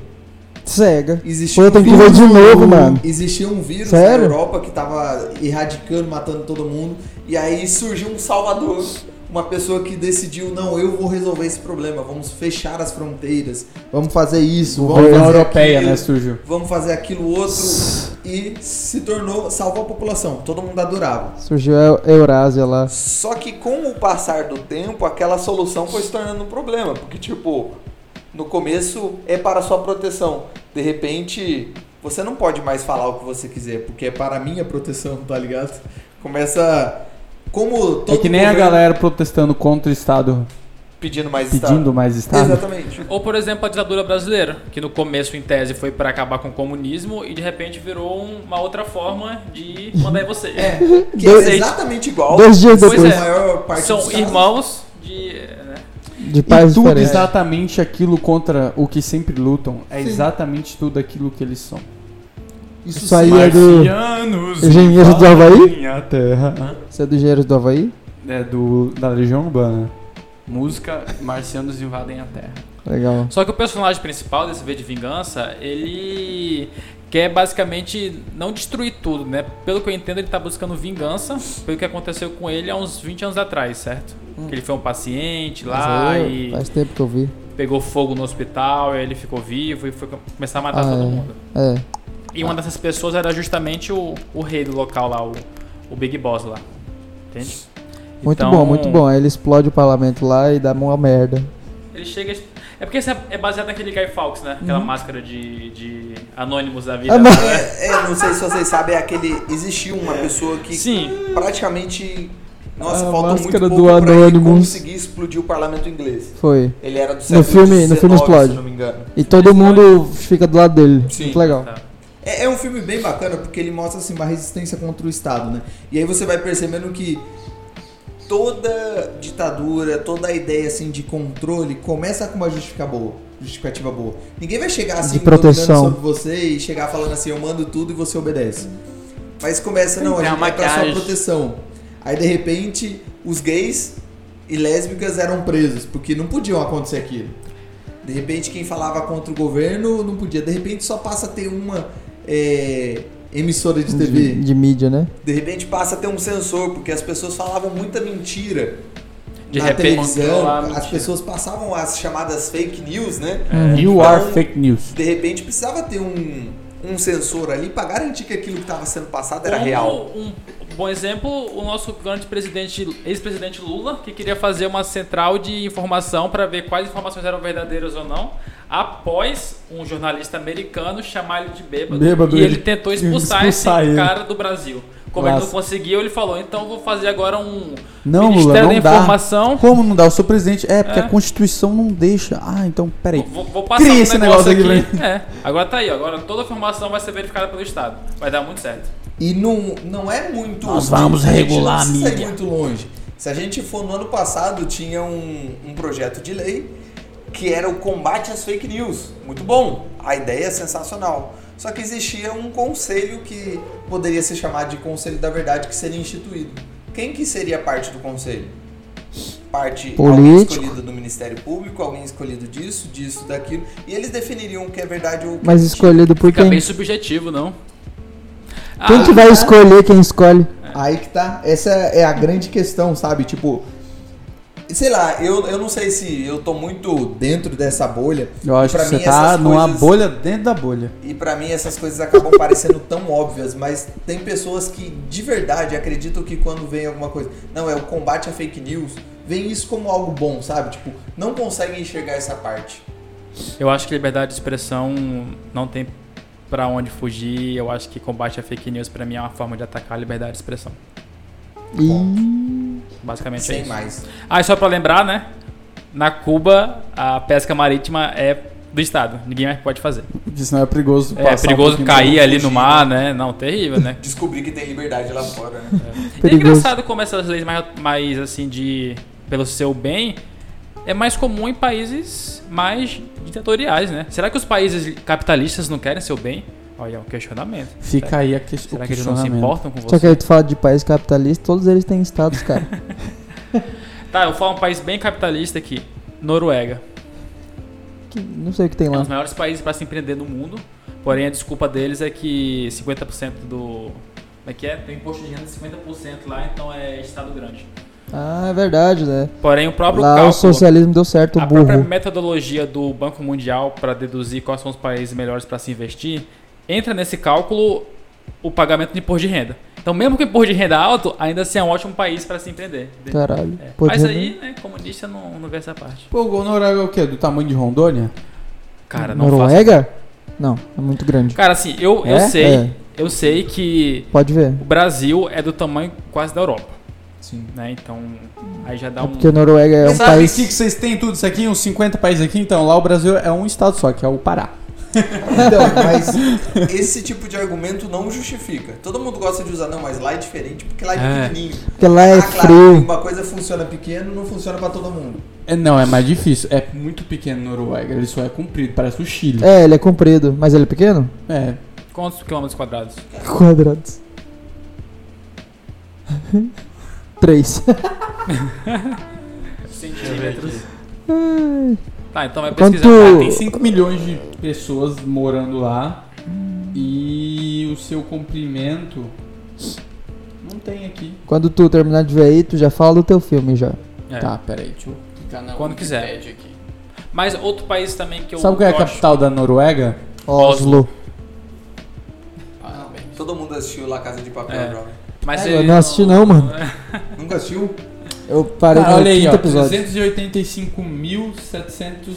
cega. Existia Pô, um que ver de novo, mano. Existia um vírus Sério? na Europa que estava erradicando, matando todo mundo. E aí surgiu um salvador. Uma pessoa que decidiu, não, eu vou resolver esse problema. Vamos fechar as fronteiras. Vamos fazer isso. Vamos fazer Europeia, aquilo, né, surgiu. Vamos fazer aquilo outro. E se tornou, salvou a população. Todo mundo adorava. Surgiu a Eurásia lá. só que com o passar do tempo, aquela solução foi se tornando um problema. Porque, tipo, no começo é para sua proteção. De repente, você não pode mais falar o que você quiser, porque é para a minha proteção, tá ligado? Começa. Como todo É que nem a governo galera protestando contra o Estado, pedindo mais pedindo Estado. mais Estado. Exatamente. Ou, por exemplo, a ditadura brasileira, que no começo, em tese, foi para acabar com o comunismo e de repente virou um- uma outra forma de mandar em você. É, que Dois- é exatamente igual. Dois dias Pois depois. é. A maior parte São irmãos de. né? De pais E tudo diferentes. exatamente aquilo contra o que sempre lutam. É exatamente tudo aquilo que eles são. Isso aí é do. Marcianos Engenheiros do Havaí? invadem a terra. Você é do Engenheiros do Havaí? É do, da Legião Urbana. Música Marcianos invadem a terra. Legal. Só que o personagem principal desse V de Vingança, ele quer basicamente não destruir tudo, né? Pelo que eu entendo, ele tá buscando vingança pelo que aconteceu com ele há uns 20 anos atrás, certo? Que ele foi um paciente lá Mas eu- e Faz tempo que eu vi. pegou fogo no hospital, e aí ele ficou vivo e foi começar a matar Ah, todo é. mundo. É. E uma dessas pessoas era justamente o, o rei do local lá, o, o Big Boss lá. Entende? Muito Então, bom, muito bom. Aí ele explode o parlamento lá e dá uma merda. Ele chega. É porque esse é baseado naquele Guy Fawkes, né? Aquela máscara de, de Anonymous da vida. Uhum. Ah, não. É, é, não sei se vocês sabem, é aquele. Existiu uma pessoa que Sim. praticamente. Nossa, A faltou muito máscara pouco do pra ele Anonymous. conseguir explodir o parlamento inglês. Foi. Ele era do século filme- no filme XIX, explode. se não me engano. E todo mundo fica do lado dele. Sim. Muito legal. Tá. É, é um filme bem bacana porque ele mostra assim, uma resistência contra o Estado, né? E aí você vai percebendo que toda ditadura, toda a ideia assim de controle começa com uma justificativa boa. Justificativa boa. Ninguém vai chegar assim De proteção. sobre você e chegar falando assim, eu mando tudo e você obedece. Mas começa, não, a É gente é pra sua proteção. Aí de repente os gays e lésbicas eram presos, porque não podiam acontecer aquilo. De repente quem falava contra o governo não podia. De repente só passa a ter uma é, emissora de TV. De, de mídia, né? De repente passa a ter um sensor, porque as pessoas falavam muita mentira De na repente, televisão. a As mentira. pessoas passavam as chamadas fake news, né? You Então, are fake news. De repente precisava ter um, um sensor ali para garantir que aquilo que estava sendo passado era Como real. Um bom exemplo, o nosso grande presidente, ex-presidente Lula, que queria fazer uma central de informação para ver quais informações eram verdadeiras ou não, após um jornalista americano chamar ele de bêbado. Bêbado, e ele- tentou expulsar, expulsar esse ele. cara do Brasil. Como ele não Nossa. conseguiu, ele falou: então vou fazer agora um Não, Lula, Ministério não da dá. Informação. Como não dá? Eu sou presidente. É, porque É. a Constituição não deixa. Ah, então, peraí. Vou, vou passar Cria um esse negócio, negócio aqui. aqui É, agora tá aí, agora toda a informação vai ser verificada pelo Estado. Vai dar muito certo. E não, não é muito. Nós vamos a gente regular não a mídia. muito longe. Se a gente for no ano passado, tinha um, um projeto de lei que era o combate às fake news. Muito bom. A ideia é sensacional. Só que existia um conselho que poderia ser chamado de Conselho da Verdade que seria instituído. Quem que seria parte do conselho? parte Político. alguém escolhido do Ministério Público, alguém escolhido disso, disso, daquilo, e eles definiriam o que é verdade ou o que Mas é mentira. escolhido por Fica quem? bem subjetivo, não? Quem Ah, que vai escolher quem escolhe? Aí que tá. Essa é a grande questão, sabe? Tipo, Sei lá, eu, eu não sei se eu tô muito dentro dessa bolha. Eu acho Pra que você tá essas numa coisas- bolha dentro da bolha. E pra mim essas coisas acabam parecendo tão óbvias, mas tem pessoas que de verdade acreditam que quando vem alguma coisa, não, é o combate à fake news, vem isso como algo bom, sabe? Tipo, não conseguem enxergar essa parte. Eu acho que liberdade de expressão não tem pra onde fugir. Eu acho que combate a fake news pra mim é uma forma de atacar a liberdade de expressão. Ih, Basicamente é Sem isso. mais. Ah, e só pra lembrar, né? Na Cuba, a pesca marítima é do Estado. Ninguém mais pode fazer. Porque senão é perigoso É um perigoso pouquinho cair ali no fugir, mar, né? Não, terrível, né? Descobri que tem liberdade lá fora, né? E é Perigoso. engraçado como essas leis mais, mais assim de pelo seu bem é mais comum em países mais ditatoriais, né? Será que os países capitalistas não querem seu bem? Olha, é um questionamento. Fica aí a que... Será o que eles não se questionamento. importam com Só você? que aí tu fala de país capitalista, todos eles têm status, cara. Tá, eu vou falar um país bem capitalista aqui. Noruega. Que- não sei o que tem É um lá. dos maiores países para se empreender no mundo. Porém, a desculpa deles é que 50% do. Como é que é? Tem imposto de renda de 50% lá, então é Estado grande. Ah, é verdade, né? Porém, o próprio Lá o cálculo. socialismo deu certo, o A própria metodologia do Banco Mundial para deduzir quais são os países melhores para se investir, entra nesse cálculo o pagamento de imposto de renda. Então, mesmo que o imposto de renda alto, ainda assim é um ótimo país para se empreender. Caralho. É. Mas ser, aí, né, comunista não, não vê essa parte. Pô, o Noruega é o quê? Do tamanho de Rondônia? Cara, não faço- Noruega? Não, é muito grande. Cara, assim, eu, eu É? sei, É. eu sei que Pode ver. o Brasil é do tamanho quase da Europa, Sim. né? Então, aí já dá É um... porque Noruega é um Sabe país. que que vocês têm tudo isso aqui? Uns 50 países aqui? Então, lá o Brasil é um estado só, que é o Pará. Então, mas esse tipo de argumento não justifica. Todo mundo gosta de usar, não, mas lá é diferente porque lá é, É. pequenininho. Porque lá é ah, claro, frio. uma coisa funciona pequeno, não funciona pra todo mundo. É, não, é mais difícil. É muito pequeno Noruega. Ele só é comprido, parece o Chile. É, ele é comprido, mas ele é pequeno? É. Quantos quilômetros quadrados? Quadrados. Três. Centímetros. Ai, Tá, então vai Quanto- pesquisar. Ah, tem 5 milhões de pessoas morando lá. E o seu comprimento. Não tem aqui. Quando tu terminar de ver aí, tu já fala do teu filme já. É. Tá, peraí, deixa eu clicar na Quando quiser. Wikipedia aqui. Mas outro país também que eu Sabe qual é a eu acho- capital da Noruega? Oslo. Parabéns. Todo mundo assistiu La Casa de Papel, É. jovem. Mas É, eu não assisti não, mano. Nunca assistiu? Eu parei Cara, no olha aí, ó. episódio. 385.700.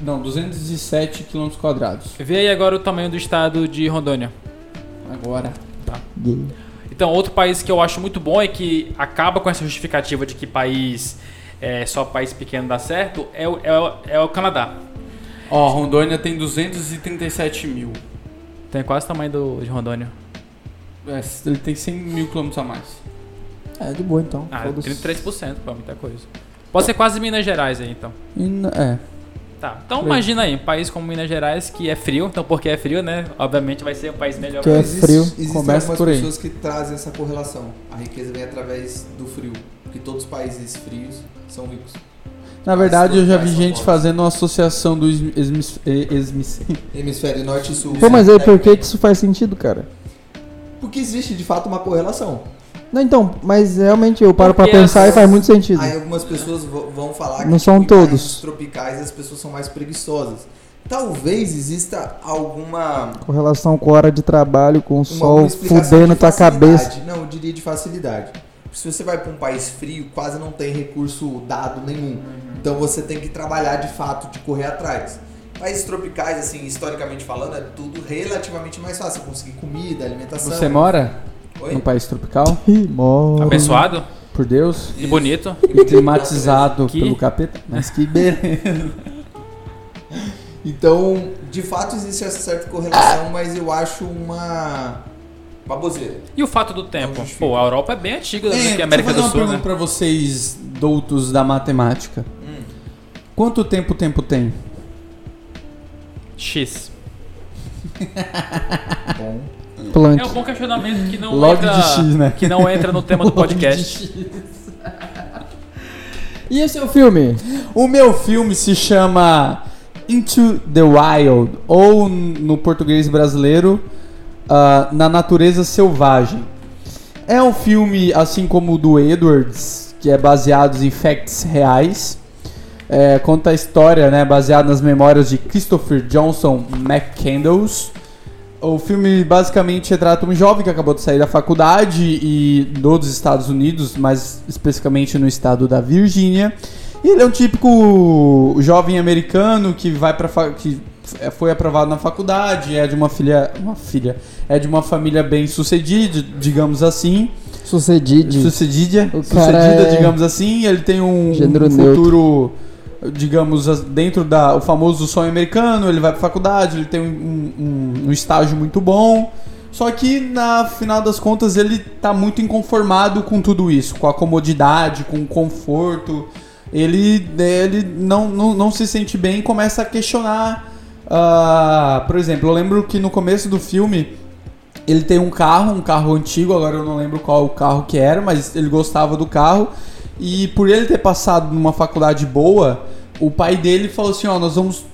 Não, 207 km quadrados. Vê aí agora o tamanho do estado de Rondônia. Agora. Gay. Então, outro país que eu acho muito bom e que acaba com essa justificativa de que país é, só país pequeno dá certo é o, é o, é o Canadá. Ó, Rondônia tem 237 mil. Tem quase o tamanho do, de Rondônia. É, ele tem 100 mil quilômetros a mais. É, de boa então. Ah, Foda-se. 33%, pô, muita coisa. Pode ser quase Minas Gerais aí, então. E n- é. Tá, então Bem. imagina aí, um país como Minas Gerais que é frio, então porque é frio, né? Obviamente vai ser um país melhor. Que é Existe- frio. Existem Começa por aí. pessoas que trazem essa correlação. A riqueza vem através do frio. Porque todos os países frios são ricos. Na verdade, eu já vi gente fazendo uma associação do esmi- esmis- esmis- Hemisfério norte e sul. Pô, mas aí por que que isso faz sentido, cara? Porque existe de fato uma correlação. Não, então, mas realmente eu paro pra Porque pensar as- e faz muito sentido. Aí algumas pessoas vão falar Não que são tipo, em todos. países tropicais as pessoas são mais preguiçosas. Talvez exista alguma Com relação com hora de trabalho, com o sol fudendo de tua cabeça. Não, eu diria de facilidade. Se você vai para um país frio, quase não tem recurso dado nenhum. Então você tem que trabalhar de fato, de correr atrás. Países tropicais, assim, historicamente falando, é tudo relativamente mais fácil. Conseguir comida, alimentação. Você mora Oi? num país tropical? Moro. Abençoado Por Deus? e bonito. E climatizado Que- pelo capeta? Mas que beleza. Então, de fato existe essa certa correlação, mas eu acho uma baboseira. E o fato do tempo? Pô, a Europa é bem antiga do que deixa a eu América fazer do uma Sul, pergunta né? pra vocês, doutos da matemática. Hum. Quanto tempo o tempo tem? X. Bom. Planck. É um bom questionamento que não Log entra, de X, né? que não entra no tema do podcast. E esse é o filme? O meu filme se chama Into the Wild, ou no português brasileiro, ah, Na Natureza Selvagem. É um filme, assim como o do Edwards, que é baseado em facts reais. É, conta a história, né, baseada nas memórias de Christopher Johnson McCandles. O filme basicamente retrata um jovem que acabou de sair da faculdade e dos Estados Unidos, mais especificamente no estado da Virgínia. E ele é um típico jovem americano que vai para que foi aprovado na faculdade, é de uma filha, uma filha, é de uma família bem sucedida, digamos assim. Sucedida, cara sucedida, é- digamos assim, ele tem um, um neutro. Digamos, dentro da o famoso sonho americano, ele vai pra faculdade, ele tem um, um- um estágio muito bom. Só que na final das contas ele tá muito inconformado com tudo isso, com a comodidade, com o conforto. Ele, ele não, não, não se sente bem e começa a questionar. ah, por exemplo, eu lembro que no começo do filme ele tem um carro, um carro antigo, agora eu não lembro qual o carro que era, mas ele gostava do carro. E por ele ter passado numa faculdade boa, o pai dele falou assim: Ó, nós vamos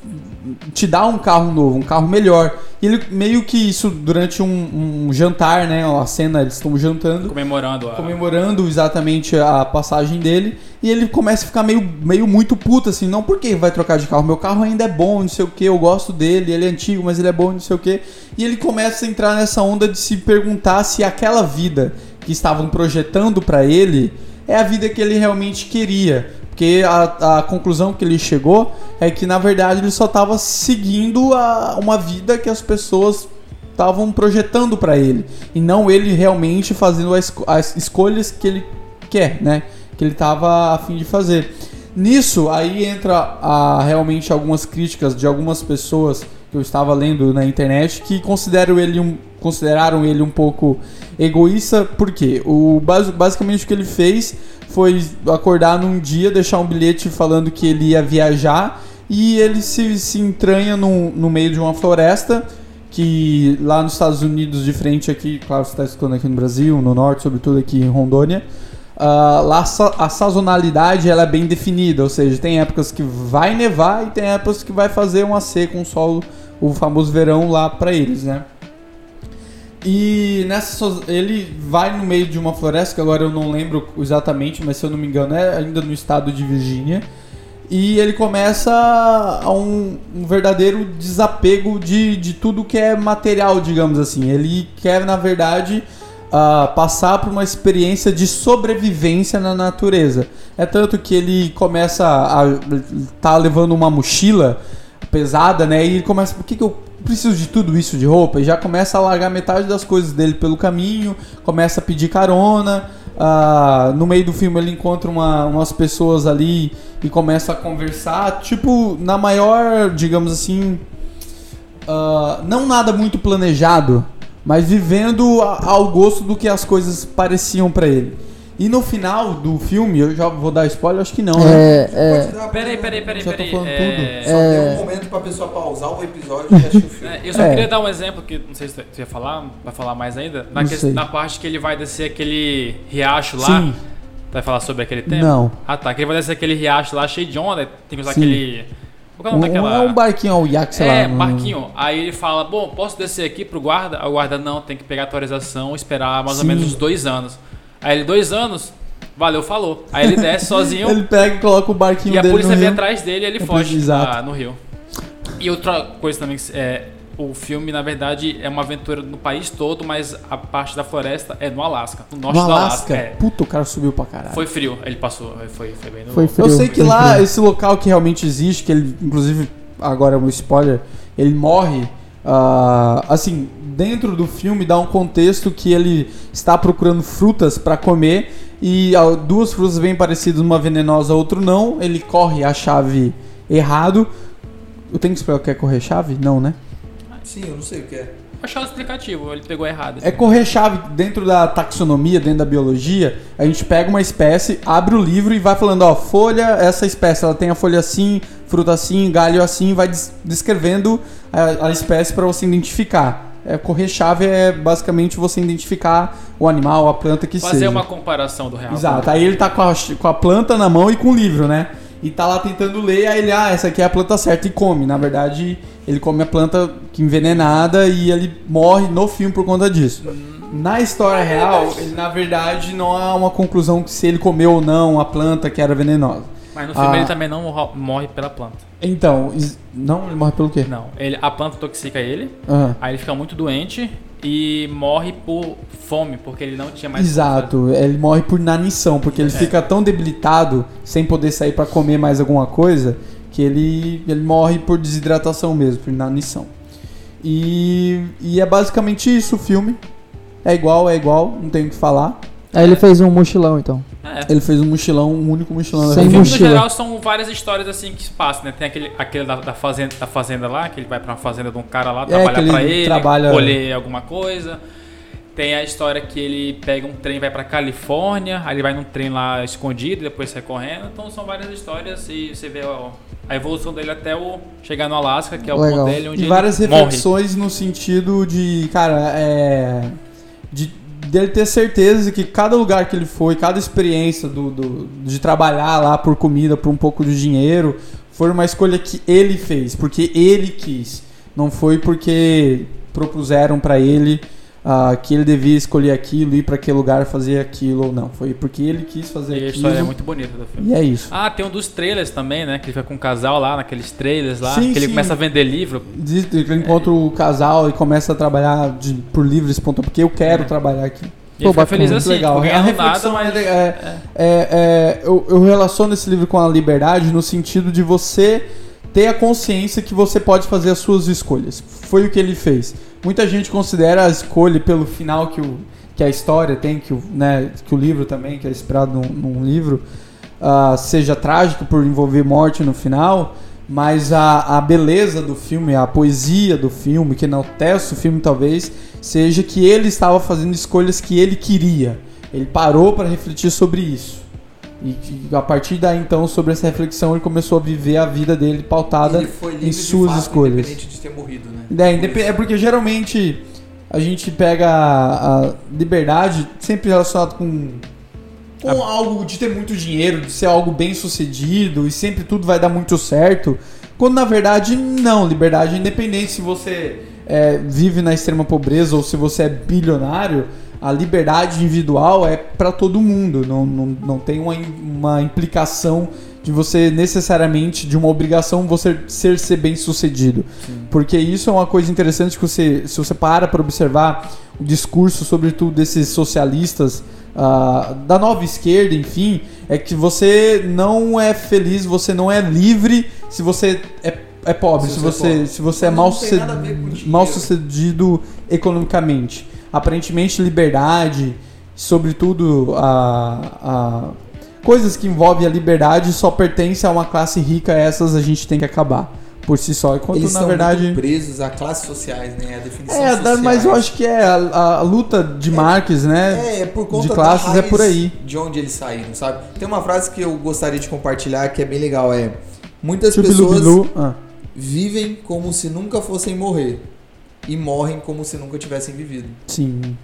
te dar um carro novo, um carro melhor. E ele meio que isso durante um, um jantar, né? A cena, eles estão jantando Comemorando a. comemorando exatamente a passagem dele e ele começa a ficar meio, meio muito puto assim, não por que vai trocar de carro? Meu carro ainda é bom, não sei o que, eu gosto dele, ele é antigo, mas ele é bom, não sei o que. E ele começa a entrar nessa onda de se perguntar se aquela vida que estavam projetando pra ele é a vida que ele realmente queria. Porque a, a conclusão que ele chegou é que na verdade ele só estava seguindo a, uma vida que as pessoas estavam projetando pra ele e não ele realmente fazendo as, as escolhas que ele quer, né? Que ele tava a fim de fazer. Nisso aí entra a, realmente algumas críticas de algumas pessoas que eu estava lendo na internet que consideram ele um, consideraram ele um pouco egoísta, porque o basi- basicamente o que ele fez foi acordar num dia, deixar um bilhete falando que ele ia viajar e ele se, se entranha no, no meio de uma floresta que lá nos Estados Unidos, de frente aqui, claro, você está escutando aqui no Brasil, no norte, sobretudo aqui em Rondônia, ah, lá a sazonalidade ela é bem definida, ou seja, tem épocas que vai nevar e tem épocas que vai fazer uma seca, um solo, o famoso verão lá para eles, né? E nessa ele vai no meio de uma floresta que agora eu não lembro exatamente, mas se eu não me engano é ainda no estado de Virgínia. E ele começa a um, um verdadeiro desapego de, de tudo que é material, digamos assim. Ele quer, na verdade, ah, passar por uma experiência de sobrevivência na natureza. É tanto que ele começa a tá levando uma mochila pesada, né? E ele começa, por que, que eu preciso de tudo isso de roupa? E já começa a largar metade das coisas dele pelo caminho, começa a pedir carona. ah, no meio do filme ele encontra uma- umas pessoas ali e começa a conversar, tipo, na maior, digamos assim, ah, não nada muito planejado, mas vivendo ao gosto do que as coisas pareciam pra ele. E no final do filme, eu já vou dar spoiler, acho que não, né? É, é, Peraí, peraí, peraí, Já tô peraí. falando é... Só É. tem um momento pra pessoa pausar o episódio e assistir o filme. É, eu só É. queria dar um exemplo que não sei se tu ia falar, vai falar mais ainda. Na, Não que- sei. na parte que ele vai descer aquele riacho lá. Sim. Vai falar sobre aquele tema? Não. Ah tá, que ele vai descer aquele riacho lá cheio de onda, tem que usar Sim. aquele. Qual é o Um, nome daquela. é um barquinho ao iaque, sei é, lá. um- barquinho. Aí ele fala, bom, posso descer aqui pro guarda? Aí o guarda, não, tem que pegar a autorização e esperar mais ou Sim. menos uns dois anos. Aí ele, dois anos? Valeu, falou. Aí ele desce sozinho Ele pega e coloca o barquinho e a dele polícia no vem rio. atrás dele e ele É, foge ah, no rio. E outra coisa também, que é, o filme, na verdade, é uma aventura no país todo, mas a parte da floresta é no Alasca, no norte No do Alasca? Alasca. É. Puta, o cara subiu pra caralho. Foi frio, ele passou, foi, foi bem no... Foi frio. Eu sei que lá, esse local que realmente existe, que ele, inclusive, agora é um spoiler, ele morre. ah, assim, dentro do filme dá um contexto que ele está procurando frutas pra comer e ah, duas frutas bem parecidas, uma venenosa, outra não. Ele corre a chave errado. Eu tenho que explicar o que é correr chave? Não, né? Sim, eu não sei o que é. Achei o explicativo, ele pegou errado. É correr chave dentro da taxonomia, dentro da biologia. A gente pega uma espécie, abre o livro e vai falando, ó, folha, essa espécie, ela tem a folha assim, fruta assim, galho assim, vai des- descrevendo a, a espécie para você identificar. É, correr-chave é basicamente você identificar o animal, a planta que Fazer seja. uma comparação do real. Exato. Aí ele tá com a, com a planta na mão e com o livro, né? E tá lá tentando ler, aí ele, ah, essa aqui é a planta certa e come. Na verdade, ele come a planta que envenenada e ele morre no filme por conta disso. Na história real, ele na verdade não há uma conclusão que se ele comeu ou não a planta que era venenosa. Mas no filme Ah. ele também não morre pela planta. Então, is- não, ele morre pelo quê? Não, ele, a planta toxica ele, Aham. aí ele fica muito doente e morre por fome, porque ele não tinha mais Exato, ele morre por inanição, porque ele É. fica tão debilitado, sem poder sair pra comer mais alguma coisa, que ele, ele morre por desidratação mesmo, por inanição. E, e é basicamente isso o filme. É igual, é igual, não tenho o que falar. Aí ele fez um mochilão, então. É. Ele fez um mochilão, um único mochilão da Sem filme, no mochila. geral, são várias histórias assim que se passam, né? Tem aquele, aquele da, da fazenda, da fazenda lá, que ele vai pra uma fazenda de um cara lá, É, trabalhar ele pra ele, trabalha- colher alguma coisa. Tem a história que ele pega um trem e vai pra Califórnia, aí ele vai num trem lá escondido e depois sai correndo. Então são várias histórias e você vê ó, a evolução dele até o chegar no Alasca, que é o Legal. ponto dele onde E várias ele morre. reflexões no sentido de, cara, é. De dele ter certeza que cada lugar que ele foi, cada experiência do, do- de trabalhar lá por comida, por um pouco de dinheiro, foi uma escolha que ele fez, porque ele quis. Não foi porque propuseram pra ele ah, que ele devia escolher aquilo, ir pra aquele lugar fazer aquilo ou não. Foi porque ele quis fazer E a aquilo. história é muito bonita do filme. E é isso. Ah, tem um dos trailers também, né? Que ele fica com um casal lá, naqueles trailers lá. Sim, que ele sim. começa a vender livro. Diz ele encontra o casal e começa a trabalhar de- por livre espontâneo, porque eu quero trabalhar aqui. E fica bacana, feliz assim, legal. tipo, A ganhando nada, reflexão mas... é, é- é- é- eu, eu relaciono esse livro com a liberdade no sentido de você ter a consciência que você pode fazer as suas escolhas. Foi o que ele fez. Muita gente considera a escolha pelo final que, o, que a história tem, que o, né, que o livro também, que é inspirado num, num livro, ah, seja trágico por envolver morte no final, mas a, a beleza do filme, a poesia do filme, que enaltece o filme talvez, seja que ele estava fazendo escolhas que ele queria. Ele parou para refletir sobre isso. E a partir daí então, sobre essa reflexão, ele começou a viver a vida dele pautada Ele foi livre em suas fato, escolhas. independente de ter morrido, né? É, indep- é porque geralmente a gente pega a, a liberdade sempre relacionado com, com algo de ter muito dinheiro, de ser algo bem sucedido e sempre tudo vai dar muito certo. Quando na verdade não, liberdade é independente se você é, vive na extrema pobreza ou se você é bilionário, a liberdade individual é para todo mundo, não, não, não tem uma, uma implicação de você necessariamente, de uma obrigação você ser, ser bem sucedido. Porque isso é uma coisa interessante que você, se você para para observar o discurso, sobretudo desses socialistas ah, da nova esquerda, enfim, é que você não é feliz, você não é livre se você é, é pobre, se, Se você é pobre. se você é mal, mal sucedido economicamente. Aparentemente, liberdade, sobretudo a, a coisas que envolvem a liberdade, só pertence a uma classe rica. Essas a gente tem que acabar por si só. Enquanto Eles na são verdade. presos a classes sociais, né? A definição É, da- mas eu acho que é a, a luta de Marx, né? É, é por conta de classes é por aí. De onde eles saíram, sabe? Tem uma frase que eu gostaria de compartilhar que é bem legal, é muitas Chubilu pessoas bilu. Ah, vivem como se nunca fossem morrer e morrem como se nunca tivessem vivido. sim.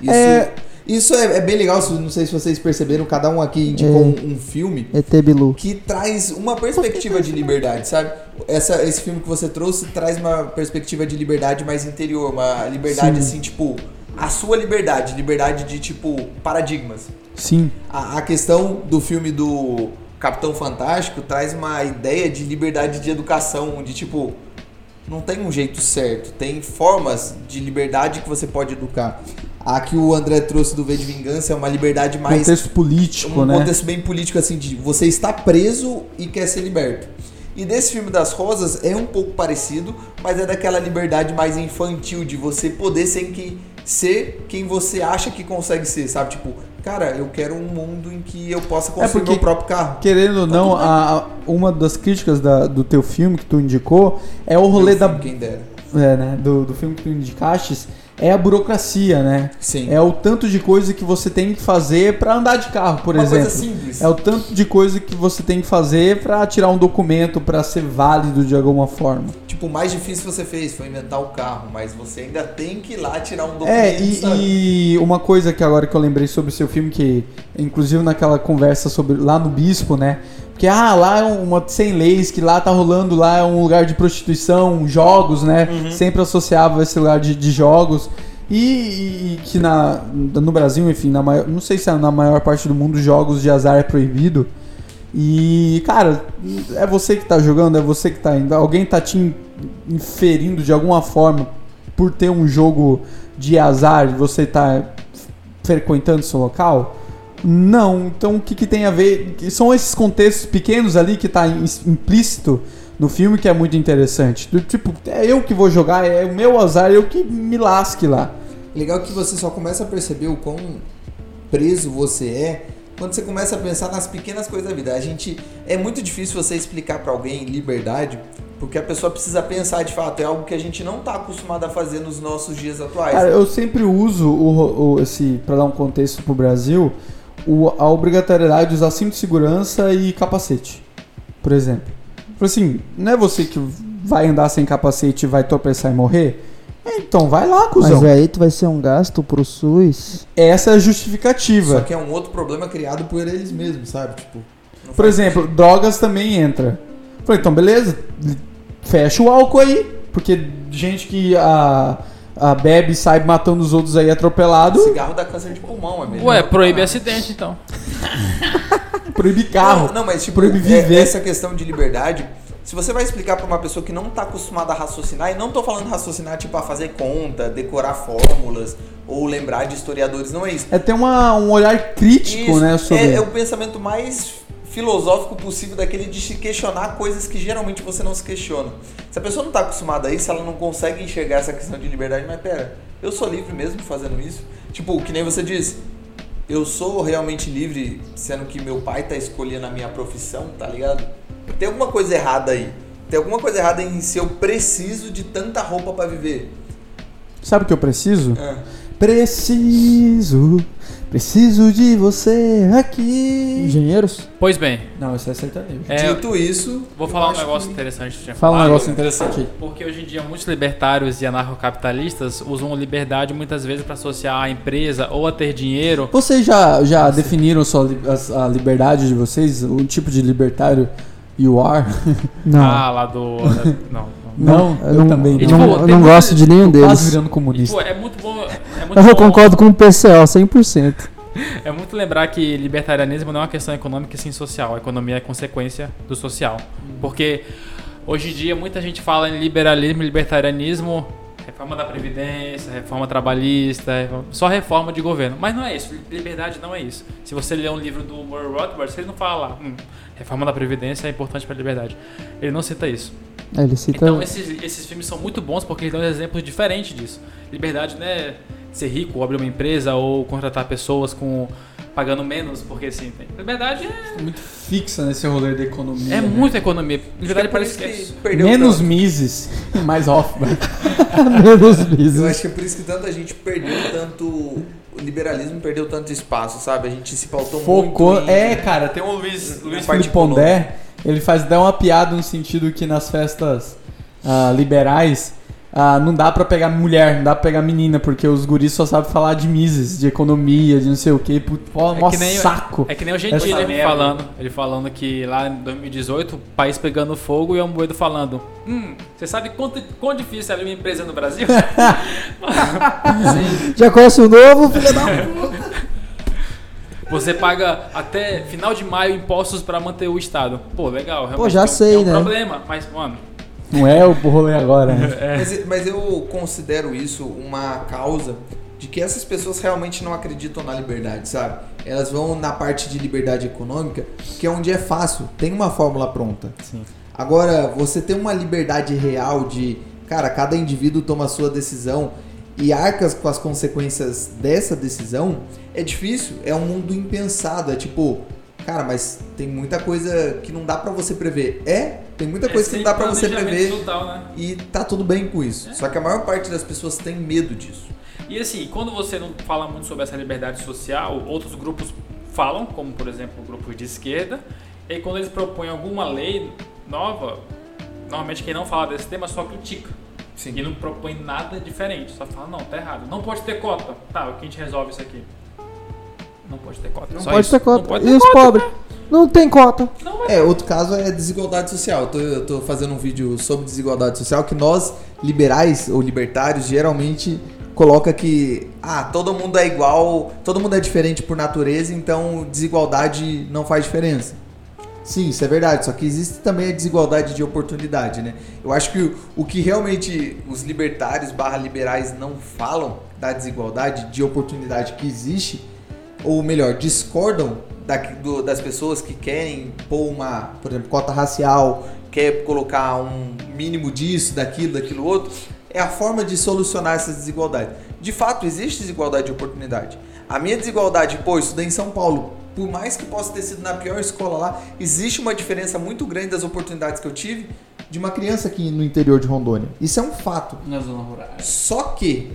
Isso É- isso é, é bem legal, não sei se vocês perceberam, cada um aqui indicou É. um, um filme Bilu. que traz uma perspectiva de liberdade, sabe? Essa, esse filme que você trouxe traz uma perspectiva de liberdade mais interior, uma liberdade Sim. assim, tipo, a sua liberdade, liberdade de tipo paradigmas. Sim. A, a questão do filme do Capitão Fantástico traz uma ideia de liberdade de educação, de tipo, não tem um jeito certo, tem formas de liberdade que você pode educar. A que o André trouxe do V de Vingança é uma liberdade mais Contexto político, um né? contexto bem político assim de você está preso e quer ser liberto. E desse filme das rosas é um pouco parecido, mas é daquela liberdade mais infantil de você poder sem que ser quem você acha que consegue ser, sabe? Tipo, cara, eu quero um mundo em que eu possa construir É porque- meu próprio carro. Querendo ou Tá não, a, uma das críticas da- do teu filme que tu indicou é o rolê da, quem dera. é, né, do, do filme que tu indicaste, é a burocracia, né? Sim. É o tanto de coisa que você tem que fazer pra andar de carro, por uma exemplo. coisa simples. É o tanto de coisa que você tem que fazer pra tirar um documento pra ser válido de alguma forma. Tipo, o mais difícil você fez foi inventar o carro, mas você ainda tem que ir lá tirar um documento. É, e, e uma coisa que agora que eu lembrei sobre o seu filme, que inclusive naquela conversa sobre lá no Bispo, né? Porque, ah, lá é uma sem leis, que lá tá rolando, lá é um lugar de prostituição, jogos, né? Sempre associava esse lugar de, de jogos. E, e que na, no Brasil, enfim, na maior, não sei se é na maior parte do mundo, jogos de azar é proibido. E, cara, é você que tá jogando, é você que tá indo. Alguém tá te in- inferindo de alguma forma por ter um jogo de azar e você tá frequentando seu local? Não. Então o que, que tem a ver? São esses contextos pequenos ali que tá im- implícito no filme que é muito interessante. Do tipo, é eu que vou jogar, é o meu azar, eu que me lasque lá. Legal que você só começa a perceber o quão preso você é quando você começa a pensar nas pequenas coisas da vida. A gente é muito difícil você explicar pra alguém liberdade, porque a pessoa precisa pensar de fato, é algo que a gente não tá acostumado a fazer nos nossos dias atuais. Cara, eu sempre uso o, o- esse para dar um contexto pro Brasil, o- a obrigatoriedade de usar cinto de segurança e capacete, por exemplo. Falei assim, não é você que vai andar sem capacete e vai tropeçar e morrer? É, Então vai lá, cuzão. Mas aí tu vai ser um gasto pro SUS. Essa é a Só justificativa. que é um outro problema criado por eles mesmos, sabe? Tipo, Por exemplo, sentido. drogas também entra. Falei, então beleza, fecha o álcool aí, porque gente que a, a bebe e sai matando os outros aí atropelado, cigarro dá câncer de pulmão, é mesmo. Ué, proíbe acidente então. proíbe carro. Não, não, mas tipo, proíbe é- viver. essa questão de liberdade, se você vai explicar pra uma pessoa que não tá acostumada a raciocinar, e não tô falando raciocinar tipo a fazer conta, decorar fórmulas ou lembrar de historiadores, não é isso. É ter uma, um olhar crítico, Isso, né, sobre... é, é o pensamento mais filosófico possível daquele de se questionar coisas que geralmente você não se questiona. Se a pessoa não tá acostumada a isso, ela não consegue enxergar essa questão de liberdade, mas pera, eu sou livre mesmo fazendo isso? Tipo, que nem você disse, eu sou realmente livre sendo que meu pai tá escolhendo a minha profissão, tá ligado? Tem alguma coisa errada aí. Tem alguma coisa errada em se eu preciso de tanta roupa pra viver. Sabe o que eu preciso? Ah. Preciso, preciso de você aqui. Engenheiros? Pois bem, Não, isso é sertanejo. é, Dito isso, vou falar um acho negócio que- interessante que eu tinha Fala um falado. negócio interessante aí. Porque hoje em dia muitos libertários e anarcocapitalistas usam liberdade muitas vezes para associar a empresa ou a ter dinheiro. Vocês já, já definiram sua, li- a, a liberdade de vocês? O tipo de libertário you are? Não. Ah, lá do. da- não, não. Não, eu também E, não. não, tipo, eu tem não gosto de nenhum quase deles. virando E, comunista. pô, é muito bom. Eu bom- concordo com o PCO 100%. É muito lembrar que libertarianismo não é uma questão econômica e sim social. A economia é consequência do social. Porque hoje em dia muita gente fala em liberalismo e libertarianismo, reforma da Previdência, reforma trabalhista, só reforma de governo. Mas não é isso. Liberdade não é isso. Se você ler um livro do Murray Rothbard, ele não fala lá, hum, reforma da Previdência é importante para a liberdade. Ele não cita isso. Cita. Então esses, esses filmes são muito bons porque eles dão exemplos diferentes disso. Liberdade não é ser rico, ou abrir uma empresa ou contratar pessoas com pagando menos, porque assim, tem. liberdade é, Muito fixa nesse rolê da economia. é né? muita economia. Liberdade Acho parece que é que é perdeu Menos tanto. Mises, mais Hoffman. Menos Eu business. acho que é por isso que tanta gente perdeu tanto. O liberalismo perdeu tanto espaço, sabe? A gente se pautou Focou. muito. em- É, cara, tem um Luiz, Na Luiz Felipe Pondé, ele faz dar uma piada no sentido que nas festas ah, liberais ah, não dá pra pegar mulher, não dá pra pegar menina, porque os guris só sabem falar de Mises, de economia, de não sei o que. Pô, É mó que nem- saco. É que nem o Gentili Essa ele falando, ele falando que lá em 2018 o país pegando fogo e o Moedo falando: Hum, você sabe quanto, quão difícil é abrir uma empresa no Brasil? Já conhece o novo, filho da puta? Você paga até final de maio impostos pra manter o Estado. Pô, legal. realmente já tem um- sei, é um né? problema, mas, mano, Não é o rolê agora, né? Mas, mas eu considero isso uma causa de que essas pessoas realmente não acreditam na liberdade, sabe? Elas vão na parte de liberdade econômica, que é onde é fácil, tem uma fórmula pronta. Sim. Agora, você tem uma liberdade real de, cara, cada indivíduo toma a sua decisão e arcas com as consequências dessa decisão, é difícil, é um mundo impensado, é tipo, cara, mas tem muita coisa que não dá pra você prever. É, tem muita coisa que não dá pra você prever. Total, né? E tá tudo bem com isso. Só que a maior parte das pessoas tem medo disso. E assim, quando você não fala muito sobre essa liberdade social, outros grupos falam, como por exemplo grupos de esquerda, e quando eles propõem alguma lei nova, normalmente quem não fala desse tema só critica. Sim. E não propõe nada diferente. Só fala, não, tá errado. Não pode ter cota. Tá, o que a gente resolve isso aqui? Não pode ter cota. Não Só pode isso. ter cota. Não pode e ter os cota. pobres? Não tem cota. Não, É, outro caso é desigualdade social. Eu tô, eu tô fazendo um vídeo sobre desigualdade social que nós, liberais ou libertários, geralmente coloca que Ah, todo mundo é igual, todo mundo é diferente por natureza, então desigualdade não faz diferença. Sim, isso é verdade. Só que existe também a desigualdade de oportunidade, né? Eu acho que o, o que realmente os libertários barra liberais não falam Da desigualdade de oportunidade que existe, ou melhor, discordam da, do- das pessoas que querem pôr uma, por exemplo, cota racial, quer colocar um mínimo disso, daquilo, daquilo outro, é a forma de solucionar essas desigualdades. de fato existe desigualdade de oportunidade. A minha desigualdade, pô, eu estudei em São Paulo. Por mais que possa ter sido na pior escola lá, existe uma diferença muito grande das oportunidades que eu tive. De uma criança aqui no interior de Rondônia. Isso é um fato. Na zona rural. Só que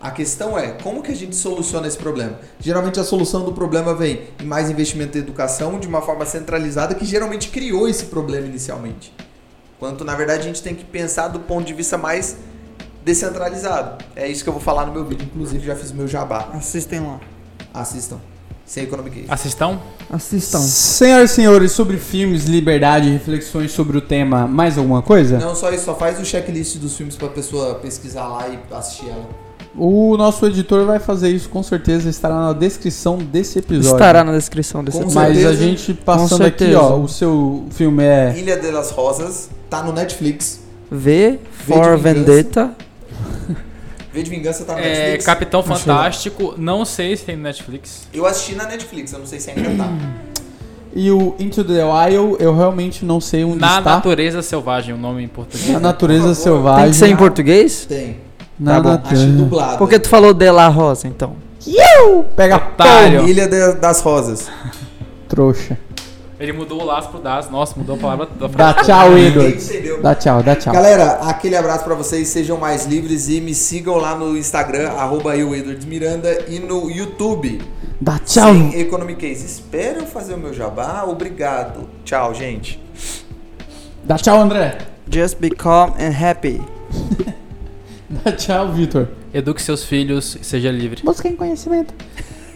a questão é, como que a gente soluciona esse problema? Geralmente a solução do problema vem em mais investimento em educação, De uma forma centralizada que geralmente criou esse problema inicialmente. Quanto na verdade a gente tem que pensar do ponto de vista mais descentralizado. É isso que eu vou falar no meu vídeo. Inclusive já fiz meu jabá. Assistem lá. assistam. Sem economic case. Assistam? Assistam. Senhoras e senhores, sobre filmes, liberdade reflexões sobre o tema, mais alguma coisa? Não só isso, só faz o checklist dos filmes pra pessoa pesquisar lá e assistir ela. O nosso editor vai fazer isso com certeza, estará na descrição desse episódio. Estará na descrição desse Com episódio. Mas a gente passando aqui, ó, o seu filme é Ilha de las Rosas, Tá no Netflix. V V for. Vendetta. V de Vingança tá no É, Netflix. Capitão. Fantástico, não sei se tem no Netflix. Eu assisti na Netflix, eu não sei se ainda tá. e o Into the Wild, eu realmente não sei onde Na está. Natureza Selvagem, o nome em português. Na natureza selvagem. Tem que ser em português? Tem. Na Tá bom. Acho dublado. Porque tu falou de La Rosa, então. Pega Otário. Ilha de- das Rosas. trouxa. Ele mudou o laço pro das. Nossa, mudou a palavra da Dá frase. tchau, Ninguém entendeu. Dá tchau, dá tchau. Galera, aquele abraço pra vocês, sejam mais livres e me sigam lá no Instagram, arroba eu, Edward Miranda, e no YouTube, Dá tchau. sem Economic Case. Espero fazer o meu jabá, obrigado. Tchau, gente. Dá tchau, André. Just be calm and happy. Dá tchau, Vitor. Eduque seus filhos e seja livre. Busquem conhecimento.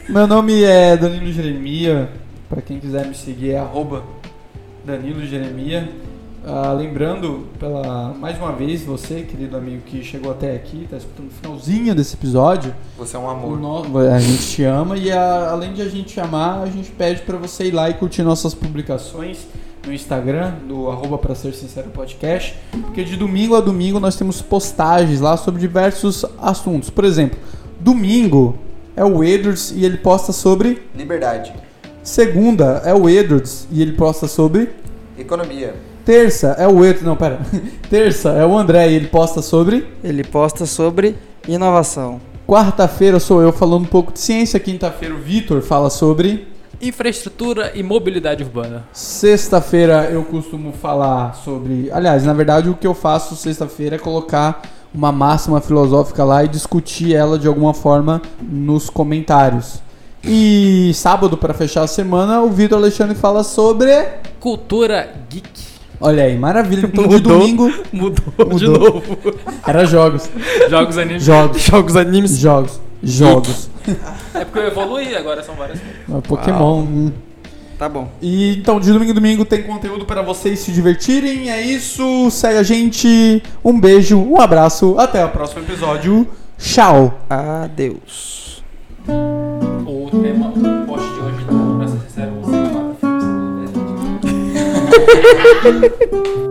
Meu nome é Danilo Jeremia. Pra quem quiser me seguir é arroba Danilo Jeremia. Ah, lembrando, pela mais uma vez, você, querido amigo que chegou até aqui, tá escutando o finalzinho desse episódio, Você é um amor. no- a gente te ama e a- além de a gente te amar, a gente pede pra você ir lá e curtir nossas publicações no Instagram, do arroba pra ser sincero podcast, porque de domingo a domingo nós temos postagens lá sobre diversos assuntos. Por exemplo, domingo é o Edwards e ele posta sobre. Liberdade. Segunda é o Edwards e ele posta sobre. Economia. Terça é o Edwards. Não, pera. Terça é o André e ele posta sobre. Ele posta sobre inovação. Quarta-feira sou eu falando um pouco de ciência. Quinta-feira o Vitor fala sobre. Infraestrutura e mobilidade urbana. Sexta-feira eu costumo falar sobre. Aliás, na verdade, o que eu faço sexta-feira é colocar uma máxima filosófica lá e discutir ela de alguma forma nos comentários. E sábado, para fechar a semana, o Vitor Alexandre fala sobre. Cultura geek. Olha aí, maravilha. Então de Mudou. domingo Mudou, de novo. era jogos. Jogos animes. Jogos. Jogos animes. Jogos. Jogos. É porque eu evoluí, agora são várias coisas. Pokémon. hum. Tá bom. E então, de domingo a domingo tem conteúdo para vocês se divertirem. É isso. Segue a gente. Um beijo, um abraço. Até o próximo episódio. Tchau. Adeus. O tema, post de hoje, pra ser sincero, você filmes.